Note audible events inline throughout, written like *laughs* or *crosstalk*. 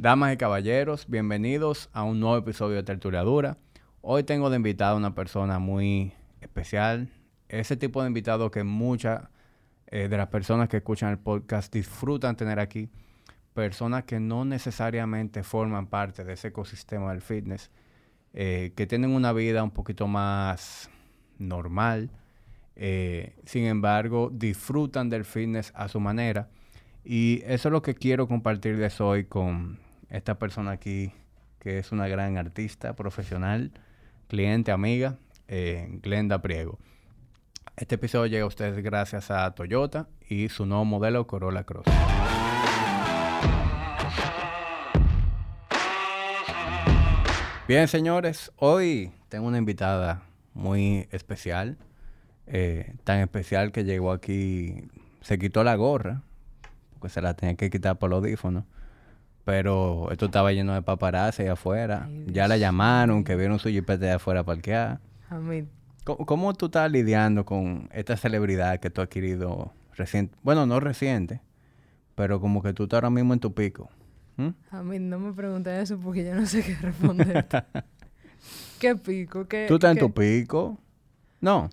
Damas y caballeros, bienvenidos a un nuevo episodio de Tertuliadura. Hoy tengo de invitado a una persona muy especial, ese tipo de invitado que muchas eh, de las personas que escuchan el podcast disfrutan tener aquí, personas que no necesariamente forman parte de ese ecosistema del fitness, eh, que tienen una vida un poquito más normal, eh, sin embargo disfrutan del fitness a su manera. Y eso es lo que quiero compartirles hoy con esta persona aquí, que es una gran artista profesional, cliente, amiga, Glenda Priego. Este episodio llega a ustedes gracias a Toyota y su nuevo modelo Corolla Cross. Bien, señores, hoy tengo una invitada muy especial, eh, tan especial que llegó aquí, se quitó la gorra, porque se la tenía que quitar por los audífonos, pero esto estaba lleno de paparazzi ahí afuera, ya la llamaron, que vieron su jipete de afuera parqueada. Amén. ¿Cómo, tú estás lidiando con esta celebridad que tú has adquirido reciente? Bueno, no reciente, pero como que tú estás ahora mismo en tu pico. A mí no me preguntes eso porque yo no sé qué responder. *laughs* ¿Qué pico? ¿Qué, ¿Tú estás en tu pico? No.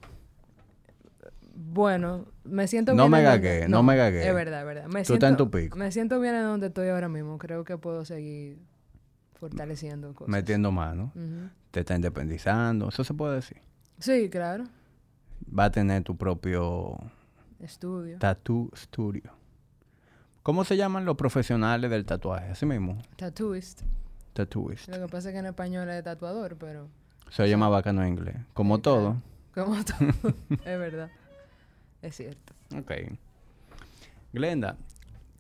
Bueno, me siento no bien. Me gagué, no, me gagué. Es verdad, es verdad. Me tú estás en tu pico. Me siento bien en donde estoy ahora mismo. Creo que puedo seguir fortaleciendo cosas. Metiendo mano. Te está independizando. Eso se puede decir. Sí, claro. Va a tener tu propio estudio. Tattoo studio. ¿Cómo se llaman los profesionales del tatuaje? Así mismo. Tattooist. Tattooist. Lo que pasa es que en español es tatuador, pero... Se llama bacano en inglés. Como todo. Como *laughs* todo. es verdad. Es cierto. Ok. Glenda,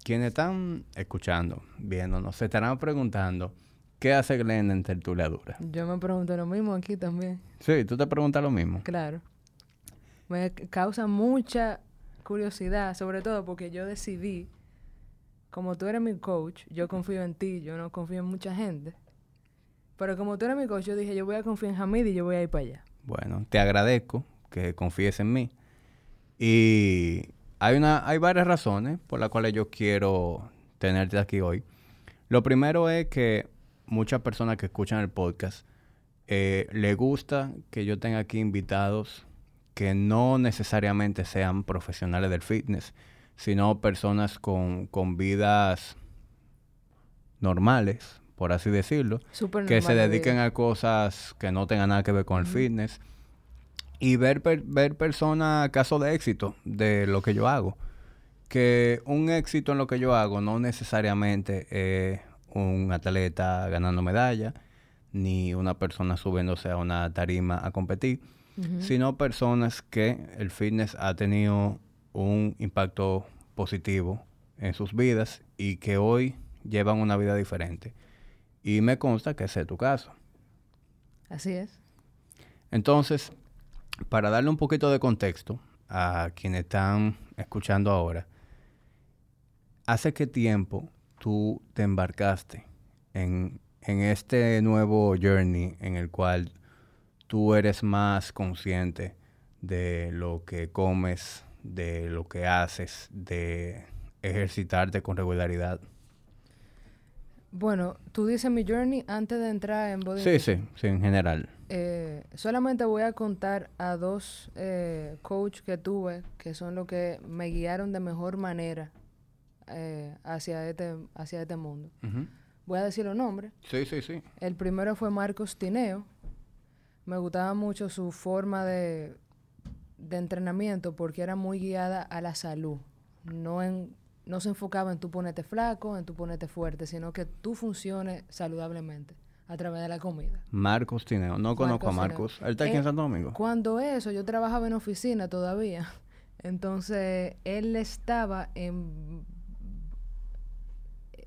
quienes están escuchando, viéndonos, se estarán preguntando ¿Qué hace Glenda en tertuliadura? Yo me pregunto lo mismo aquí también. Sí, tú te preguntas lo mismo. Claro. Me causa mucha curiosidad, sobre todo porque yo decidí, como tú eres mi coach, yo confío en ti, yo no confío en mucha gente. Pero como tú eres mi coach, yo dije, yo voy a confiar en Hamid y yo voy a ir para allá. Bueno, te agradezco que confíes en mí. Y hay, una, hay varias razones por las cuales yo quiero tenerte aquí hoy. Lo primero es que muchas personas que escuchan el podcast eh, le gusta que yo tenga aquí invitados que no necesariamente sean profesionales del fitness, sino personas con, con vidas normales, por así decirlo, que se dediquen a cosas que no tengan nada que ver con el fitness y ver, ver personas, casos de éxito de lo que yo hago. Que un éxito en lo que yo hago no necesariamente es un atleta ganando medalla, ni una persona subiéndose a una tarima a competir, sino personas que el fitness ha tenido un impacto positivo en sus vidas y que hoy llevan una vida diferente. Y me consta que ese es tu caso. Así es. Entonces, para darle un poquito de contexto a quienes están escuchando ahora, ¿hace qué tiempo tú te embarcaste en, este nuevo journey en el cual tú eres más consciente de lo que comes, de lo que haces, de ejercitarte con regularidad? Bueno, tú dices mi journey antes de entrar en body. Sí, sí, sí, en general. Eh, solamente voy a contar a dos eh, coaches que tuve que son los que me guiaron de mejor manera eh, hacia, este, hacia este mundo. Voy a decir los nombres. Sí, sí, sí. El primero fue Marcos Tineo. Me gustaba mucho su forma de, de entrenamiento porque era muy guiada a la salud. No, en, no se enfocaba en tú ponerte flaco, en tú ponerte fuerte, sino que tú funciones saludablemente a través de la comida. Marcos Tineo. No conozco a Marcos. ¿Él está aquí en eh, Santo Domingo? Cuando eso, yo trabajaba en oficina todavía. *laughs* Entonces, él estaba en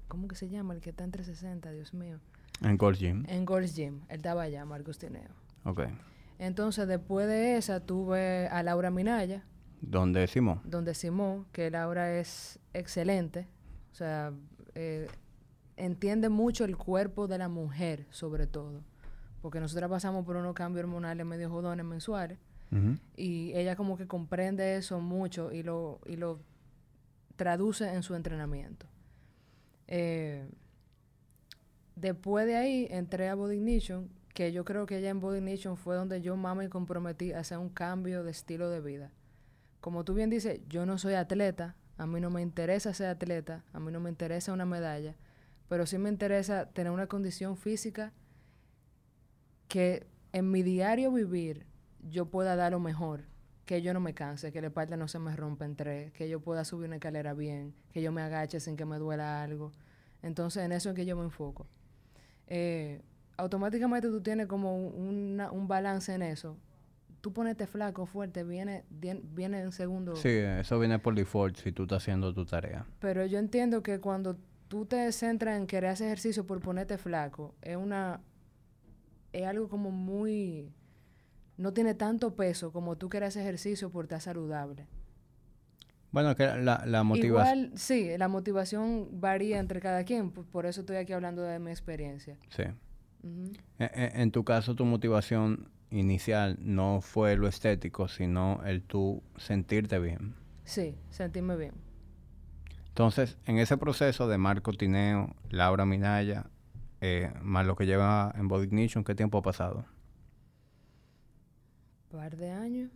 ¿Cómo que se llama? El que está en 360, Dios mío. En Gold Gym. En Gold Gym. Él estaba allá, Marcos Tineo. Ok. Entonces, después de esa, tuve a Laura Minaya. ¿Dónde Simón? Donde Simón, que Laura es excelente. O sea, eh, entiende mucho el cuerpo de la mujer, sobre todo. Porque nosotras pasamos por unos cambios hormonales medio jodones mensuales. Y ella como que comprende eso mucho y lo, y lo traduce en su entrenamiento. Eh, Después de ahí entré a Body Ignition, que yo creo que ya en Body Ignition fue donde yo más me comprometí a hacer un cambio de estilo de vida. Como tú bien dices, yo no soy atleta, a mí no me interesa ser atleta, a mí no me interesa una medalla, pero sí me interesa tener una condición física que en mi diario vivir yo pueda dar lo mejor, que yo no me canse, que la espalda no se me rompa en tres, que yo pueda subir una escalera bien, que yo me agache sin que me duela algo. Entonces en eso es que yo me enfoco. Eh, automáticamente tú tienes como un, un balance en eso. Tú ponete flaco, fuerte, viene, viene en segundo. Sí, eso viene por default si tú estás haciendo tu tarea. Pero yo entiendo que cuando tú te centras en querer hacer ejercicio por ponerte flaco, es una es algo como muy no tiene tanto peso como tú quieres hacer ejercicio por estar saludable. Bueno, que la, la motivación... Igual, sí, la motivación varía entre cada quien, por eso estoy aquí hablando de mi experiencia. Sí. E, e, en, tu caso, tu motivación inicial no fue lo estético, sino el tú sentirte bien. Sí, sentirme bien. Entonces, en ese proceso de Marco Tineo, Laura Minaya, eh, más lo que lleva en Body Ignition, ¿qué tiempo ha pasado? par de años.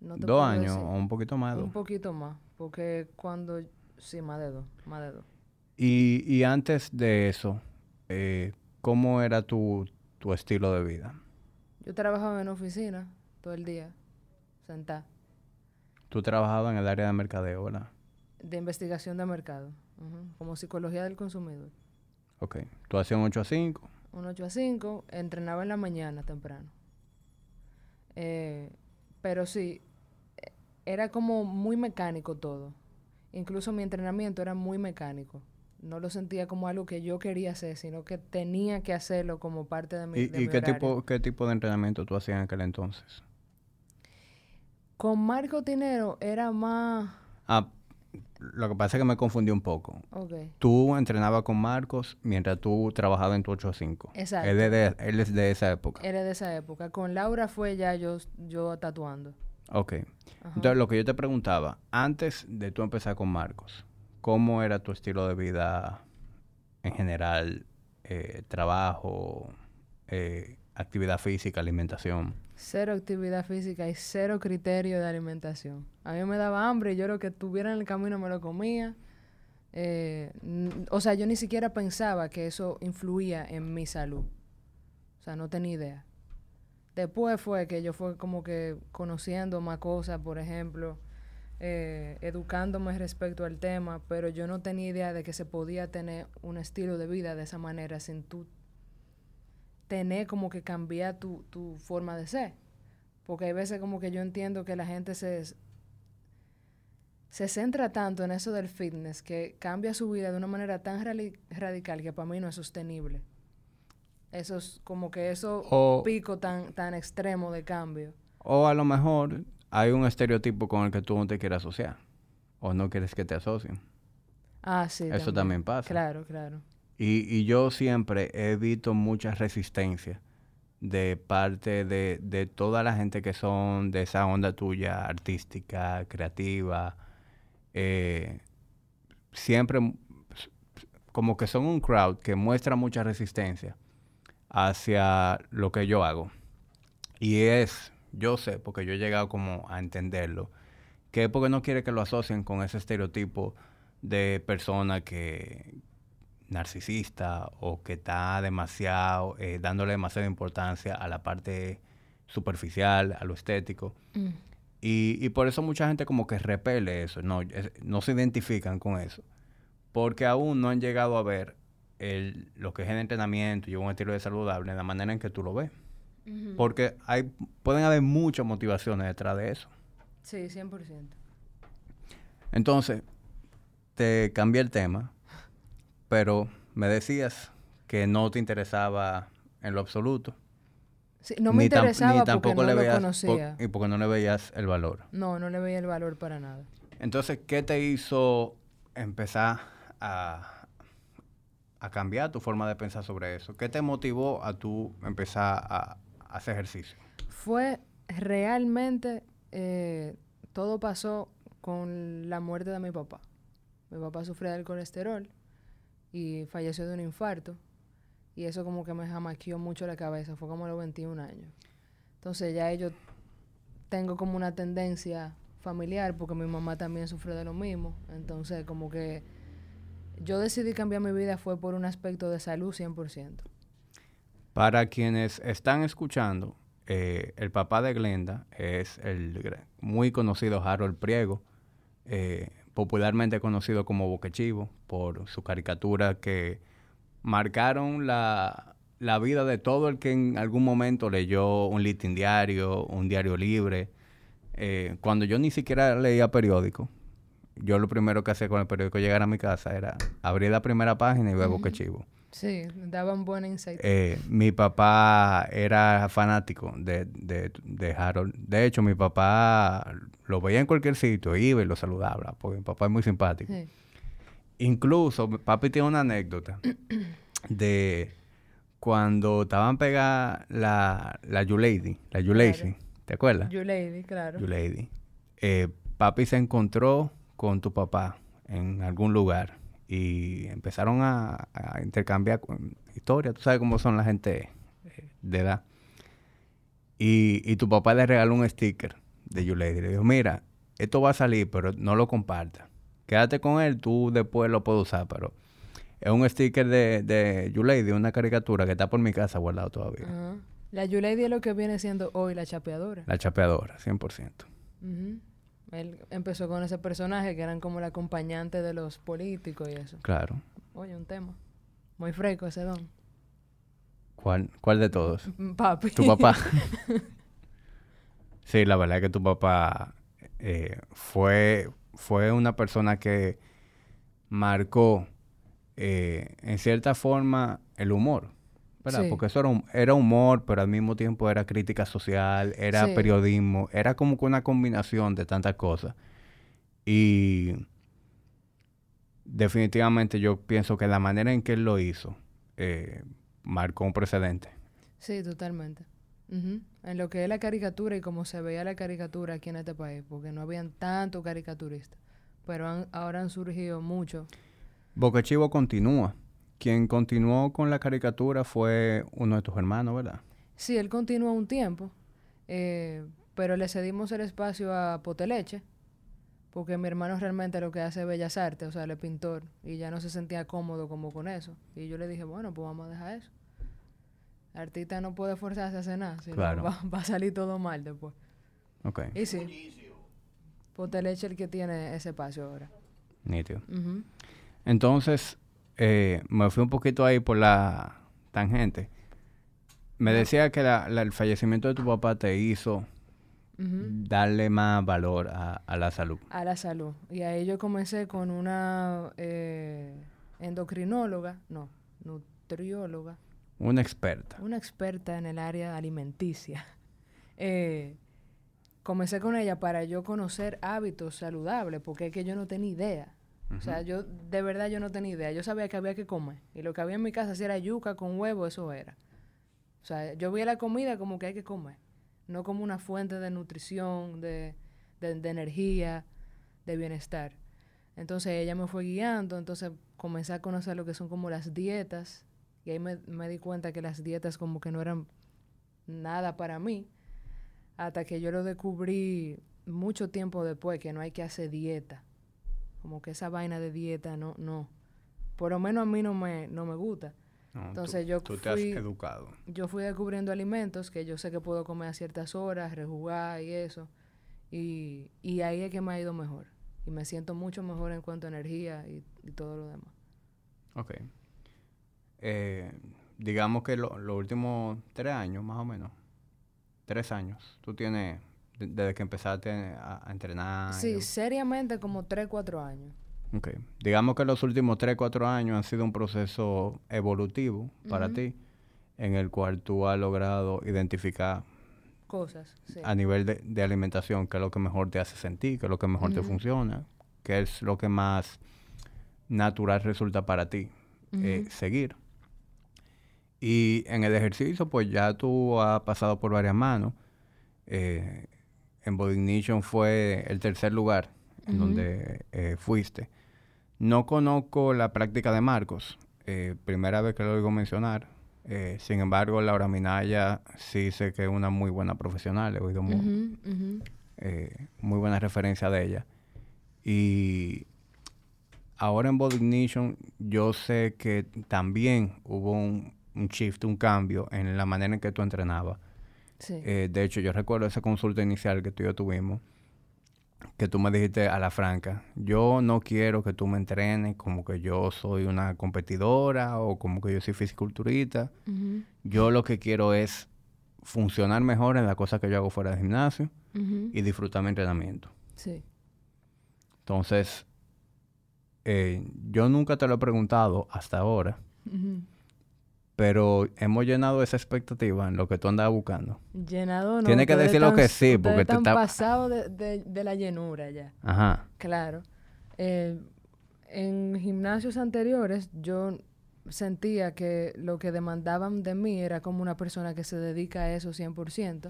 ¿Dos años o un poquito más? Un poquito más, porque cuando... Sí, más de dos, más de dos. Y, y antes de eso, eh, ¿cómo era tu, tu estilo de vida? Yo trabajaba en oficina todo el día, sentada. ¿Tú trabajabas en el área de mercadeo, verdad? De investigación de mercado, como psicología del consumidor. Ok. ¿Tú hacías un 8 a 5? Un 8 a 5, entrenaba en la mañana temprano. Eh, pero sí, era como muy mecánico todo. Incluso mi entrenamiento era muy mecánico. No lo sentía como algo que yo quería hacer, sino que tenía que hacerlo como parte de mi, ¿Y, y qué, tipo, qué tipo de entrenamiento tú hacías en aquel entonces? Con Marco Tinero era más... Ah, lo que pasa es que me confundí un poco. Okay. Tú entrenabas con Marcos mientras tú trabajabas en tu 8 5. Exacto. Él es, de, él es de esa época. Él es de esa época. Con Laura fue ya yo, yo tatuando. Ok. Entonces, lo que yo te preguntaba, antes de tú empezar con Marcos, ¿cómo era tu estilo de vida en general? Eh, trabajo, eh, actividad física, alimentación. Cero actividad física y cero criterio de alimentación. A mí me daba hambre y yo lo que tuviera en el camino me lo comía. Eh, o sea, yo ni siquiera pensaba que eso influía en mi salud. O sea, no tenía idea. Después fue que yo fue como que conociendo más cosas, por ejemplo, eh, educándome respecto al tema, pero yo no tenía idea de que se podía tener un estilo de vida de esa manera sin tú tener como que cambiar tu, tu forma de ser. Porque hay veces como que yo entiendo que la gente se, se centra tanto en eso del fitness que cambia su vida de una manera tan radical que para mí no es sostenible. Eso es como que eso pico tan, tan extremo de cambio. O a lo mejor hay un estereotipo con el que tú no te quieres asociar. O no quieres que te asocien. Ah, sí. Eso también pasa. Claro, claro. Y, y yo siempre he visto mucha resistencia de parte de, de, toda la gente que son de esa onda tuya, artística, creativa. Eh, siempre como que son un crowd que muestra mucha resistencia hacia lo que yo hago. Y es, yo sé, porque yo he llegado como a entenderlo, que es porque no quiere que lo asocien con ese estereotipo de persona que, narcisista o que está demasiado, eh, dándole demasiada importancia a la parte superficial, a lo estético. Mm. Y, y, por eso mucha gente como que repele eso, no, no se identifican con eso, porque aún no han llegado a ver el, lo que es el entrenamiento y un estilo de saludable la manera en que tú lo ves. Porque hay, pueden haber muchas motivaciones detrás de eso. Sí, 100%. Entonces, te cambié el tema pero me decías que no te interesaba en lo absoluto. Sí, no me interesaba porque no lo conocía. y porque no le veías el valor. No, no le veía el valor para nada. Entonces, ¿qué te hizo empezar a, a cambiar tu forma de pensar sobre eso? ¿Qué te motivó a tú empezar a, hacer ejercicio? Fue realmente, eh, todo pasó con la muerte de mi papá. Mi papá sufría del colesterol y falleció de un infarto. Y eso como que me jamaqueó mucho la cabeza, fue como a los 21 años. Entonces ya yo tengo como una tendencia familiar porque mi mamá también sufrió de lo mismo. Entonces como que yo decidí cambiar mi vida fue por un aspecto de salud 100%. Para quienes están escuchando, eh, el papá de Glenda es el muy conocido Harold Priego, eh, popularmente conocido como Boquechivo, por su caricatura que marcaron la, la, vida de todo el que en algún momento leyó un listing diario, un diario libre. Eh, cuando yo ni siquiera leía periódico, yo lo primero que hacía con el periódico llegar a mi casa era abrir la primera página y ver Boquechivo. Sí, daban buen insight. Eh, mi papá era fanático de, de, de, Harold. De hecho, mi papá lo veía en cualquier sitio, iba y lo saludaba, porque mi papá es muy simpático. Incluso, papi tiene una anécdota *clears throat* de cuando estaban pegadas la, la You-Lady, la You-Lady, ¿te acuerdas? You-Lady, claro. You-Lady. Eh, papi se encontró con tu papá en algún lugar y empezaron a, intercambiar historias. Tú sabes cómo son la gente eh, de edad. Y, y tu papá le regaló un sticker de You Lady. Le dijo, mira, esto va a salir, pero no lo compartas. Quédate con él, tú después lo puedes usar, pero es un sticker de, de You Lady, una caricatura que está por mi casa guardado todavía. La You Lady es lo que viene siendo hoy la chapeadora. La chapeadora, 100%. Él empezó con ese personaje que eran como el acompañante de los políticos y eso. Claro. Oye, un tema. Muy fresco ese don. ¿Cuál, cuál de todos? Mm, papi. Tu papá. *laughs* sí, la verdad es que tu papá eh, fue, fue una persona que marcó eh, en cierta forma el humor. Porque eso era, era, humor, pero al mismo tiempo era crítica social, era periodismo, era como que una combinación de tantas cosas. Y definitivamente yo pienso que la manera en que él lo hizo eh, marcó un precedente. Sí, totalmente. En lo que es la caricatura y cómo se veía la caricatura aquí en este país, porque no habían tantos caricaturistas, pero ahora han surgido muchos. Boca Chivo continúa. Quien continuó con la caricatura fue uno de tus hermanos, ¿verdad? Sí, él continuó un tiempo, eh, pero le cedimos el espacio a Poteleche, porque mi hermano realmente lo que hace es bellas artes, o sea, él es pintor, y ya no se sentía cómodo como con eso. Y yo le dije, bueno, pues vamos a dejar eso. El artista no puede forzarse a hacer nada, sino va, a salir todo mal después. Ok. Y sí, Poteleche es el que tiene ese espacio ahora. Nítido. Entonces, eh, me fui un poquito ahí por la tangente. Me decía que el fallecimiento de tu papá te hizo darle más valor a, la salud. A la salud. Y ahí yo comencé con una eh, endocrinóloga, no, nutrióloga. Una experta. Una experta en el área alimenticia. *laughs* Eh, comencé con ella para yo conocer hábitos saludables, porque es que yo no tenía idea. O sea, yo de verdad yo no tenía idea. Yo sabía que había que comer. Y lo que había en mi casa, si era yuca con huevo, eso era. O sea, yo veía la comida como que hay que comer. No como una fuente de nutrición, de, de, energía, de bienestar. Entonces ella me fue guiando, entonces comencé a conocer lo que son como las dietas. Y ahí me, me di cuenta que las dietas como que no eran nada para mí. Hasta que yo lo descubrí mucho tiempo después, que no hay que hacer dieta como que esa vaina de dieta no, no. Por lo menos a mí no me, no me gusta. Entonces yo tú te has educado. Yo fui descubriendo alimentos que yo sé que puedo comer a ciertas horas, rejugar y eso. Y, y ahí es que me ha ido mejor. Y me siento mucho mejor en cuanto a energía y, todo lo demás. Ok. Eh, digamos que los últimos tres años, más o menos, tres años, tú tienes desde que empezaste a, entrenar. Sí, seriamente como 3, 4 años. Ok. Digamos que los últimos 3, 4 años han sido un proceso evolutivo para ti, en el cual tú has logrado identificar cosas sí. a nivel de, alimentación, qué es lo que mejor te hace sentir, qué es lo que mejor te funciona, qué es lo que más natural resulta para ti eh, seguir. Y en el ejercicio, pues ya tú has pasado por varias manos. Eh, en Body fue el tercer lugar en donde eh, fuiste. No conozco la práctica de Marcos. Eh, primera vez que lo oigo mencionar. Eh, sin embargo, Laura Minaya sí sé que es una muy buena profesional. He oído muy, muy buena referencia de ella. Y ahora en Body Ignition yo sé que también hubo un, un shift, un cambio en la manera en que tú entrenabas. Eh, de hecho, yo recuerdo esa consulta inicial que tú y yo tuvimos, que tú me dijiste a la franca, yo no quiero que tú me entrenes como que yo soy una competidora o como que yo soy fisiculturista. Yo lo que quiero es funcionar mejor en las cosas que yo hago fuera del gimnasio y disfrutar mi entrenamiento. Sí. Entonces, eh, yo nunca te lo he preguntado hasta ahora pero hemos llenado esa expectativa en lo que tú andabas buscando. Llenado no. Tienes que decir lo que sí, porque te está... pasado de, de, la llenura ya. Ajá. Claro. Eh, en gimnasios anteriores yo sentía que lo que demandaban de mí era como una persona que se dedica a eso 100%.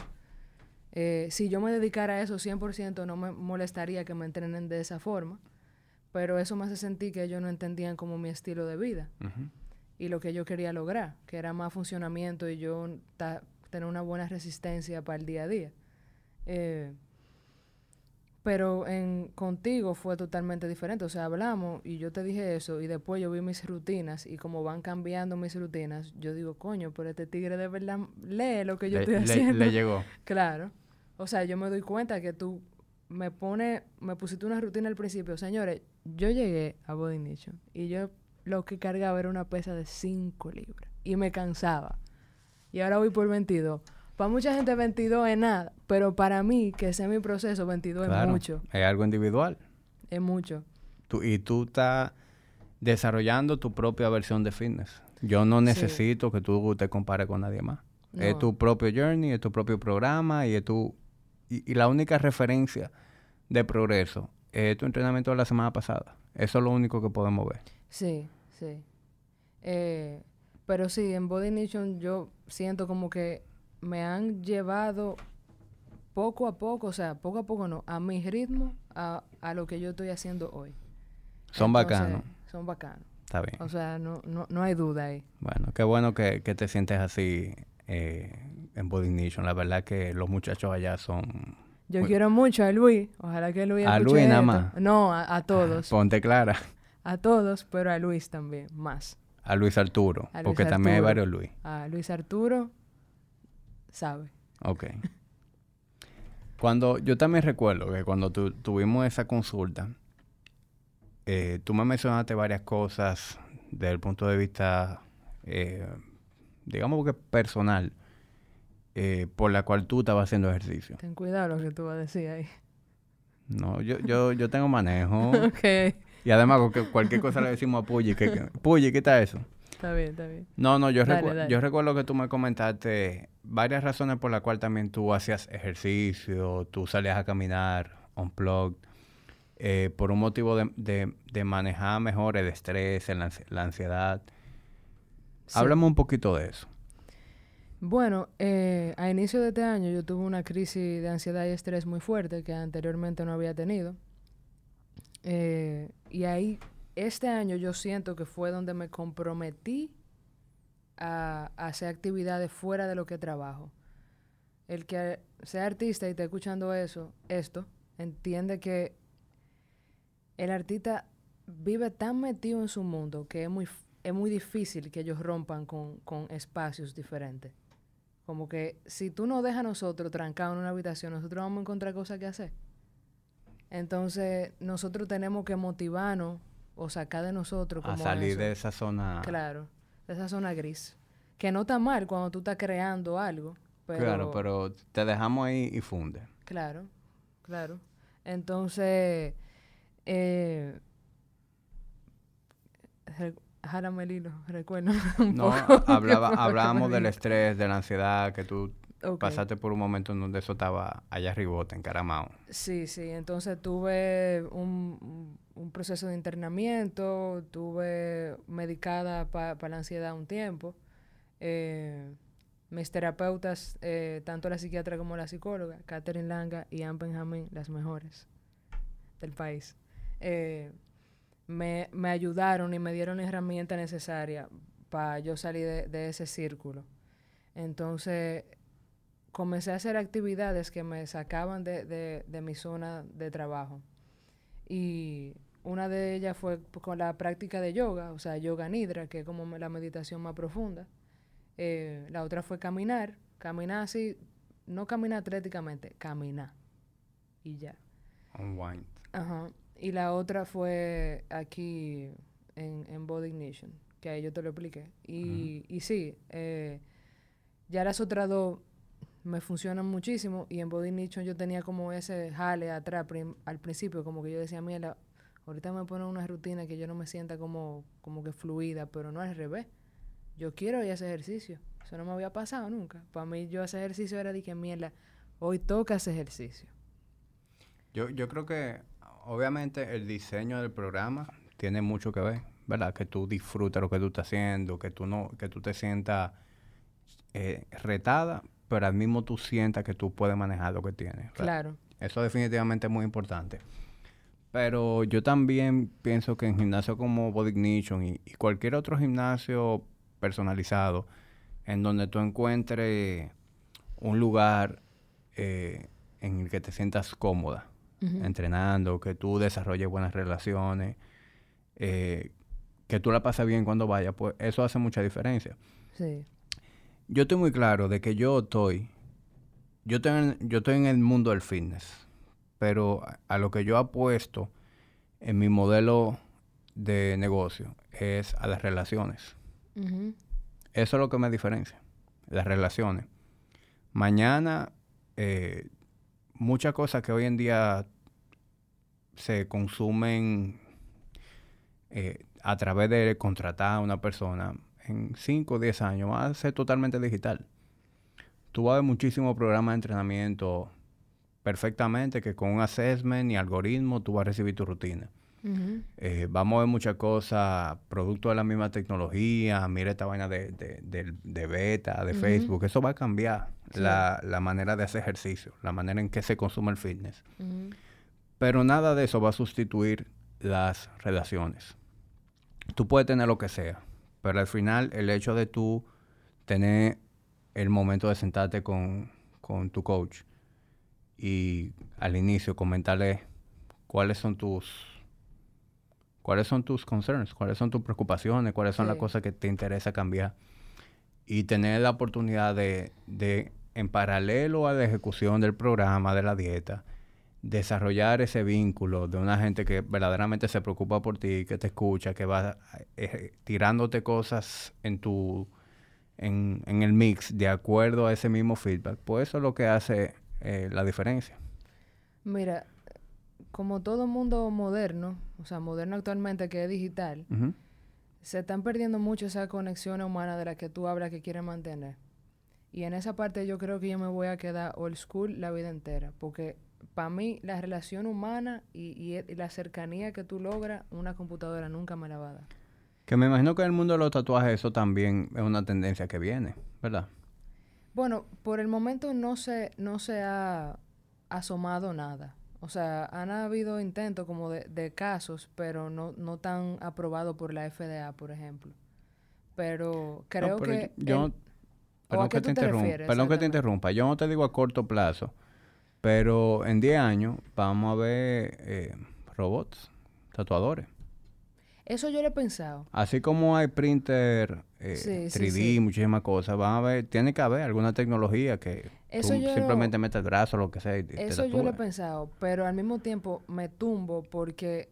Eh, si yo me dedicara a eso 100% no me molestaría que me entrenen de esa forma, pero eso me hace sentir que ellos no entendían como mi estilo de vida y lo que yo quería lograr, que era más funcionamiento y yo tener una buena resistencia para el día a día. Eh, pero en contigo fue totalmente diferente. O sea, hablamos y yo te dije eso y después yo vi mis rutinas y como van cambiando mis rutinas, yo digo, coño, pero este tigre de verdad lee lo que yo estoy haciendo. Le llegó. *laughs* claro. O sea, yo me doy cuenta que tú me pone, me pusiste una rutina al principio. Señores, yo llegué a Body Nation y yo lo que cargaba era una pesa de 5 libras. Y me cansaba. Y ahora voy por 22. Para mucha gente 22 es nada, pero para mí, que ese es mi proceso, 22 es mucho. Es algo individual. Es mucho. Tú, y tú estás desarrollando tu propia versión de fitness. Yo no necesito que tú te compares con nadie más. Es tu propio journey, es tu propio programa y es tu... Y, y, la única referencia de progreso es tu entrenamiento de la semana pasada. Eso es lo único que podemos ver. Sí. Sí. Eh, pero sí, en Body Nation yo siento como que me han llevado poco a poco, o sea, poco a poco no, a mi ritmo, a, a lo que yo estoy haciendo hoy. Son bacanos. Son bacanos. Está bien. O sea, no, no, no hay duda ahí. Bueno, qué bueno que, que te sientes así eh, en Body Nation. La verdad que los muchachos allá son... Yo quiero mucho a Luis. Ojalá que Luis A Luis nada más. No, a, a todos. *laughs* Ponte clara a todos, pero a Luis también, más. A Luis Arturo, porque también hay varios Luis. A Luis Arturo, sabe. Ok. *laughs* cuando, yo también recuerdo que cuando tuvimos esa consulta, eh, tú me mencionaste varias cosas desde el punto de vista, eh, digamos que personal, eh, por la cual tú estabas haciendo ejercicio. Ten cuidado lo que tú vas a decir ahí. No, yo, yo, yo tengo manejo. *laughs* ok. Y además, cualquier cosa le decimos a Puyi. Que, *laughs* Puyi, quita eso. Está bien, está bien. No, no, yo, yo recuerdo que tú me comentaste varias razones por las cuales también tú hacías ejercicio, tú salías a caminar, on eh, por un motivo de, de, manejar mejor el estrés, la, la ansiedad. Háblame un poquito de eso. Bueno, eh, a inicio de este año yo tuve una crisis de ansiedad y estrés muy fuerte que anteriormente no había tenido. Eh, y ahí, este año yo siento que fue donde me comprometí a, hacer actividades fuera de lo que trabajo. El que sea artista y esté escuchando eso, esto, entiende que el artista vive tan metido en su mundo que es muy, es muy difícil que ellos rompan con, con espacios diferentes. Como que si tú no dejas a nosotros trancados en una habitación, nosotros vamos a encontrar cosas que hacer. Entonces, nosotros tenemos que motivarnos o sacar de nosotros como a salir de esa zona. Claro, de esa zona gris. Que no está mal cuando tú estás creando algo. Pero... Claro, pero te dejamos ahí y funde. Claro, claro. Entonces, eh, el hilo, recuerdo. no, *laughs* hablaba, hablábamos del estrés, de la ansiedad, que tú Pasaste por un momento en donde eso estaba allá arriba, encaramado. Sí, sí. Entonces tuve un, proceso de internamiento, tuve medicada para la ansiedad un tiempo. Eh, mis terapeutas, eh, tanto la psiquiatra como la psicóloga, Catherine Langa y Anne Benjamin, las mejores del país, eh, me, me ayudaron y me dieron la herramienta necesaria para yo salir de, de ese círculo. Entonces, comencé a hacer actividades que me sacaban de, de, de mi zona de trabajo. Y una de ellas fue con la práctica de yoga, o sea, yoga nidra, que es como la meditación más profunda. Eh, la otra fue caminar, caminar así, no caminar atléticamente, caminar. Y ya. Unwind. Ajá. Y la otra fue aquí en, en Body Ignition, que ahí yo te lo expliqué. Y, y sí, eh, ya las otras dos me funcionan muchísimo y en Body yo tenía como ese jale atrás al principio, como que yo decía, mira, ahorita me ponen una rutina que yo no me sienta como, como que fluida, pero no al revés. Yo quiero ir ese ejercicio. Eso no me había pasado nunca. Para mí yo ese ejercicio era de que, mierda, hoy toca ese ejercicio. Yo, yo creo que obviamente el diseño del programa tiene mucho que ver, ¿verdad? Que tú disfrutes lo que tú estás haciendo, que tú no, que tú te sientas eh, retada, pero al mismo tú sientas que tú puedes manejar lo que tienes. Claro. Eso definitivamente es muy importante. Pero yo también pienso que en gimnasio como Body Ignition y, y cualquier otro gimnasio personalizado, en donde tú encuentres un lugar eh, en el que te sientas cómoda, entrenando, que tú desarrolles buenas relaciones, eh, que tú la pasas bien cuando vayas, pues eso hace mucha diferencia. Sí. Yo estoy muy claro de que yo estoy, yo estoy en, yo estoy en el mundo del fitness, pero a, lo que yo apuesto en mi modelo de negocio es a las relaciones. Ujú. Eso es lo que me diferencia, las relaciones. Mañana, eh, muchas cosas que hoy en día se consumen eh, a través de contratar a una persona, en 5 o 10 años va a ser totalmente digital. Tú vas a ver muchísimos programas de entrenamiento perfectamente que con un assessment y algoritmo tú vas a recibir tu rutina. Eh, vamos a ver muchas cosas, producto de la misma tecnología, mira esta vaina de, de, de- de beta, de. Facebook, eso va a cambiar Sí. la, la manera de hacer ejercicio, la manera en que se consume el fitness. Pero nada de eso va a sustituir las relaciones. Tú puedes tener lo que sea, pero al final el hecho de tú tener el momento de sentarte con, con tu coach y al inicio comentarle cuáles son tus cuáles son tus concerns, cuáles son tus preocupaciones, cuáles son las cosas que te interesa cambiar y tener la oportunidad de, de en paralelo a la ejecución del programa de la dieta desarrollar ese vínculo de una gente que verdaderamente se preocupa por ti, que te escucha, que va eh, tirándote cosas en tu en, en el mix de acuerdo a ese mismo feedback, pues eso es lo que hace eh, la diferencia. Mira, como todo mundo moderno, o sea, moderno actualmente que es digital, se están perdiendo mucho esa conexión humana de la que tú hablas que quieres mantener. Y en esa parte yo creo que yo me voy a quedar old school la vida entera, porque para mí la relación humana y, y e- la cercanía que tú logras, una computadora nunca me la va a dar. Que me imagino que en el mundo de los tatuajes eso también es una tendencia que viene, ¿verdad? Bueno, por el momento no se, no se ha asomado nada. O sea, han habido intentos como de, de casos, pero no, no tan aprobados por la FDA, por ejemplo. Pero creo No, pero que... yo- el- ¿o Perdón a qué que te te refieres Perdón que te interrumpa. Yo no te digo a corto plazo, pero en 10 años vamos a ver eh, robots, tatuadores. Eso yo lo he pensado. Así como hay printer eh, Sí, sí, 3D, sí. muchísimas cosas, van a ver, tiene que haber alguna tecnología que Eso tú yo- simplemente metes el brazo, lo que sea, y te Eso yo lo he pensado, pero al mismo tiempo me tumbo porque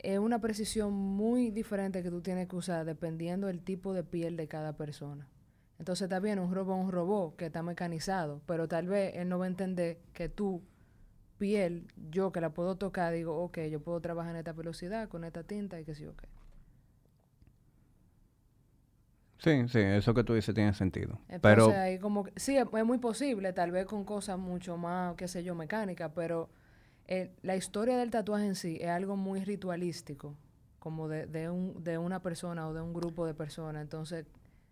es una precisión muy diferente que tú tienes que usar dependiendo del tipo de piel de cada persona. Entonces está bien, un robot es un robot que está mecanizado, pero tal vez él no va a entender que tu piel, yo que la puedo tocar, digo, ok, yo puedo trabajar en esta velocidad, con esta tinta y que sí, ok. Sí, sí, eso que tú dices tiene sentido. Entonces pero ahí como que, sí, es, es muy posible, tal vez con cosas mucho más, qué sé yo, mecánicas, pero eh, la historia del tatuaje en sí es algo muy ritualístico, como de, de, un, de una persona o de un grupo de personas. Entonces,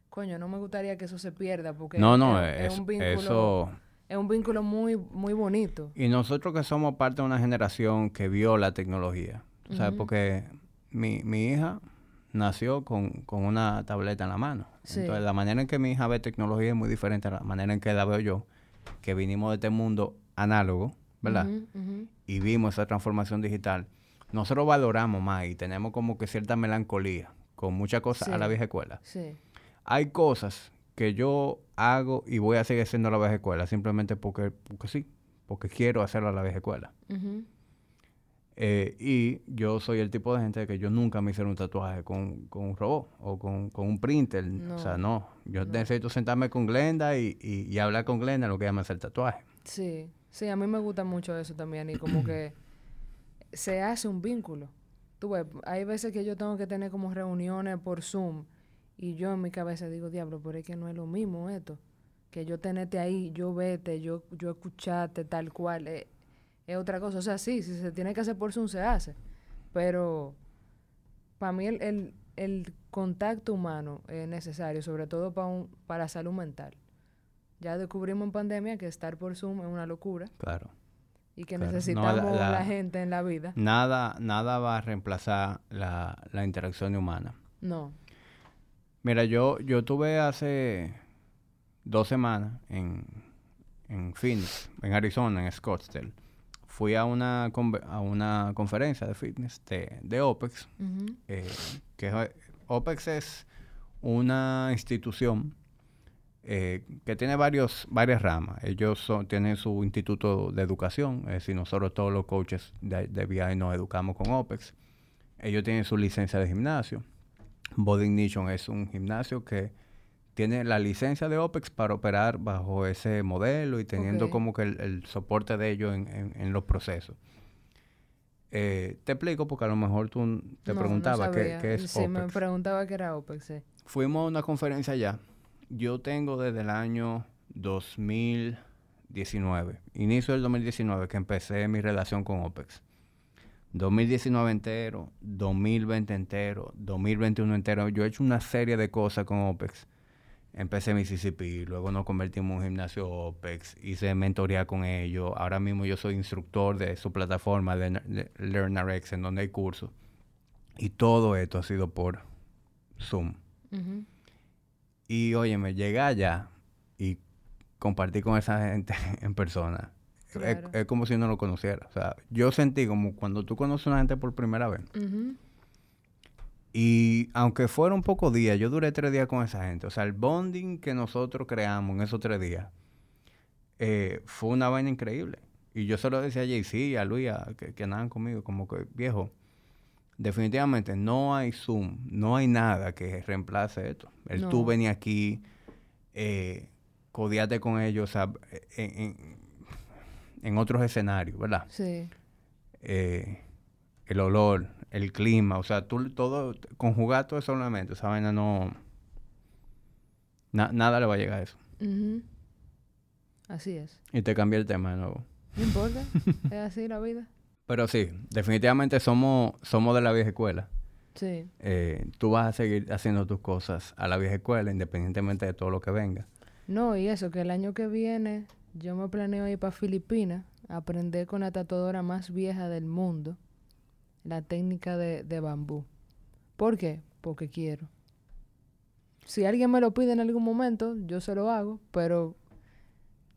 coño, no me gustaría que eso se pierda porque no, no, es, un vínculo, eso... es un vínculo muy, muy bonito. Y nosotros que somos parte de una generación que vio la tecnología, ¿sabes? Ujú. Porque mi, mi hija nació con, con una tableta en la mano. Sí. Entonces, la manera en que mi hija ve tecnología es muy diferente a la manera en que la veo yo, que vinimos de este mundo análogo, ¿verdad? Y vimos esa transformación digital. Nosotros valoramos más y tenemos como que cierta melancolía con muchas cosas a la vieja escuela. Sí. Hay cosas que yo hago y voy a seguir haciendo a la vieja escuela simplemente porque, porque sí, porque quiero hacerlo a la vieja escuela. Eh, y yo soy el tipo de gente que yo nunca me hicieron un tatuaje con, con un robot o con, con un printer. O sea, no. Yo no. necesito sentarme con Glenda y, y, y hablar con Glenda lo que llama hacer tatuaje. Sí, sí, a mí me gusta mucho eso también y como que se hace un vínculo. Tú ves, hay veces que yo tengo que tener como reuniones por Zoom y yo en mi cabeza digo, diablo, pero es que no es lo mismo esto. Que yo tenerte ahí, yo vete, yo, yo escucharte tal cual, es, es otra cosa. O sea, sí, si se tiene que hacer por Zoom, se hace. Pero para mí el, el, el contacto humano es necesario, sobre todo para, un, para salud mental. Ya descubrimos en pandemia que estar por Zoom es una locura Claro. y que Claro. No, necesitamos la- la, la- gente en la vida. Nada, nada va a reemplazar la, la interacción humana. No. Mira, yo, yo tuve hace dos semanas en, en Phoenix, en Arizona, en Scottsdale. Fui a una, a una conferencia de fitness de, de OPEX. Eh, que es- OPEX es una institución eh, que tiene varios, varias ramas. Ellos son, tienen su instituto de educación, es decir, nosotros todos los coaches de, de VI nos educamos con OPEX. Ellos tienen su licencia de gimnasio. Body Ignition es un gimnasio que tiene la licencia de OPEX para operar bajo ese modelo y teniendo como que el, el soporte de ellos en, en- en los procesos. Eh, te explico porque a lo mejor tú te No, no preguntaba qué, qué es Sí, me OPEX. preguntaba qué era OPEX, sí. Fuimos a una conferencia allá. Yo tengo desde el año 2019, inicio del 2019, que empecé mi relación con OPEX. 2019 entero, 2020 entero, 2021 entero. Yo he hecho una serie de cosas con OPEX. Empecé Mississippi, luego nos convertimos en un gimnasio OPEX, hice mentoría con ellos. Ahora mismo yo soy instructor de su plataforma de, LearnRx, en donde hay cursos. Y todo esto ha sido por Zoom. Ujú. Y oye, me llegué allá y compartí con esa gente *laughs* en persona. Es- Claro. Es, como si no lo conociera. O sea, yo sentí como cuando tú conoces a una gente por primera vez. Y aunque fuera un poco días, yo duré tres días con esa gente. O sea, el bonding que nosotros creamos en esos tres días eh, fue una vaina increíble. Y yo se lo decía a JC, a Luis, a- que, que andaban conmigo, como que, viejo, definitivamente no hay Zoom, no hay nada que reemplace esto. El tú No. venir aquí, eh, codiarte con ellos, o sea, en, en- en otros escenarios, ¿verdad? Sí. eh, el olor, el clima, o sea, tú todo, conjugar todo eso solamente, esa vaina no, na- nada le va a llegar a eso. Ujú. Así es. Y te cambia el tema de nuevo. No importa. *laughs* es así la vida. Pero sí, definitivamente somos, somos de la vieja escuela. Sí. Eh, tú vas a seguir haciendo tus cosas a la vieja escuela, independientemente de todo lo que venga. No, y eso, que el año que viene yo me planeo ir para Filipinas aprender con la tatuadora más vieja del mundo la técnica de, de bambú. ¿Por qué? Porque quiero. Si alguien me lo pide en algún momento, yo se lo hago, pero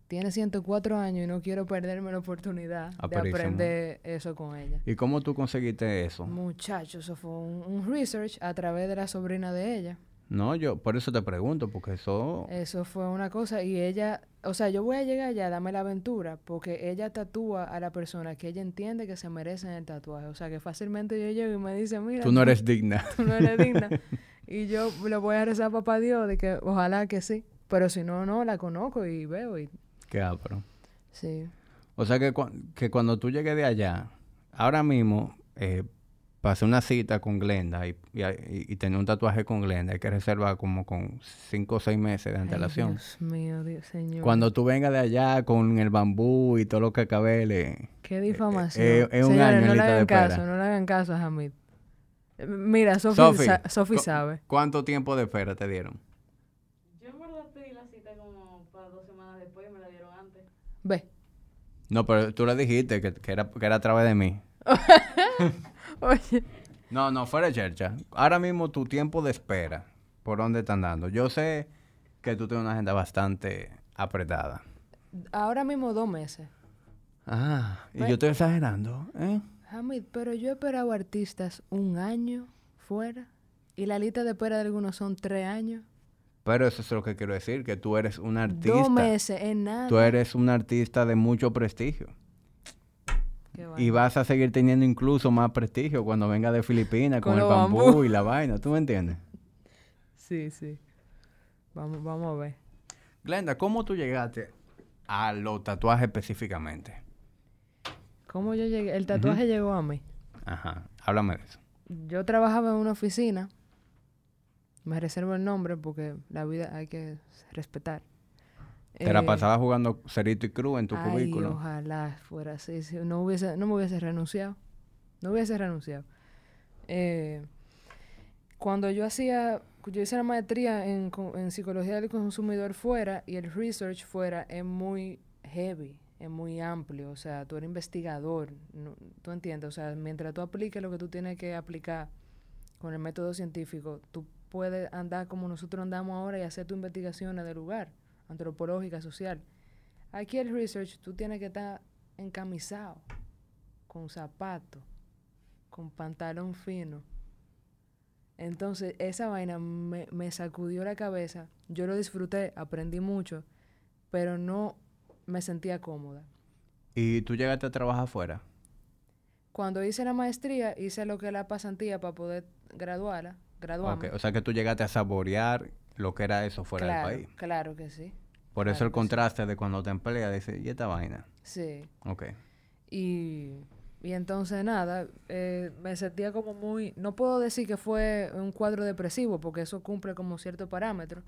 tiene 104 años y no quiero perderme la oportunidad de Aperísimo. aprender eso con ella. ¿Y cómo tú conseguiste eso? Muchacho, eso fue un, un research a través de la sobrina de ella. No, yo por eso te pregunto, porque eso... Eso fue una cosa y ella, o sea, yo voy a llegar allá, dame la aventura, porque ella tatúa a la persona que ella entiende que se merecen el tatuaje. O sea, que fácilmente yo llego y me dice, mira, Tú no eres digna. *laughs* tú no eres digna. *laughs* y yo le voy a rezar a papá Dios de que ojalá que sí. Pero si no, no, la conozco y veo y Qué ápero. sí. O sea que, que cuando tú llegues de allá, ahora mismo, eh, pasé una cita con Glenda y, y, tener un tatuaje con Glenda, hay que reservar como con cinco o seis meses de Ay, antelación. Dios mío, Dios, señor. Cuando tú vengas de allá con el bambú y todo lo que acabele, Qué difamación. eh, es un Señores, año no le hagan espera. caso, no le hagan caso a Hamid. Eh, Mira, Sofi sa- Sofi co- sabe. ¿cuánto tiempo de espera te dieron? Yo en verdad pedí la cita como para dos semanas después y me la dieron antes. Ve. No, pero tú le dijiste que, que era, que era a través de mí. *laughs* *laughs* Oye, No, no, fuera de chercha. Ahora mismo tu tiempo de espera, ¿por dónde están dando? Yo sé que tú tienes una agenda bastante apretada. Ahora mismo dos meses. Ah, y yo estoy exagerando, ¿eh? Hamid, pero yo he esperado artistas un año fuera y la lista de espera de algunos son tres años. Pero eso es lo que quiero decir, que tú eres un artista. Dos meses en nada. Tú eres un artista de mucho prestigio. Y vas a seguir teniendo incluso más prestigio cuando venga de Filipinas con, Con el bambú. y la vaina. ¿Tú me entiendes? Sí, sí. Vamos, vamos a ver. Glenda, ¿cómo tú llegaste a los tatuajes específicamente? ¿Cómo yo llegué? El tatuaje llegó a mí. Ajá, háblame de eso. Yo trabajaba en una oficina. Me reservo el nombre porque la vida hay que respetar. Te la Eh, pasabas jugando Cerito y Cruz en tu ay, cubículo. ojalá fuera así. no, hubiese, no me hubiese renunciado. No hubiese renunciado. Eh, cuando yo hacía, yo hice la maestría en, co- en psicología del consumidor fuera y el research fuera es muy heavy, es muy amplio. O sea, tú eres investigador, no- tú entiendes. O sea, mientras tú apliques lo que tú tienes que aplicar con el método científico, tú puedes andar como nosotros andamos ahora y hacer tus investigaciones del lugar, antropológica, social. Aquí el research, tú tienes que estar encamisado, con zapatos, con pantalón fino. Entonces, esa vaina me, me sacudió la cabeza. Yo lo disfruté, aprendí mucho, pero no me sentía cómoda. ¿Y tú llegaste a trabajar afuera? Cuando hice la maestría, hice lo que es la pasantía para poder graduarla, graduarme. O sea que tú llegaste a saborear lo que era eso fuera claro, del país. claro que sí. Por eso el sí. contraste de cuando te empleas, dices, ¿y esta vaina? Sí. Ok. Y, y entonces nada, eh, me sentía como muy, no puedo decir que fue un cuadro depresivo, porque eso cumple como cierto parámetro,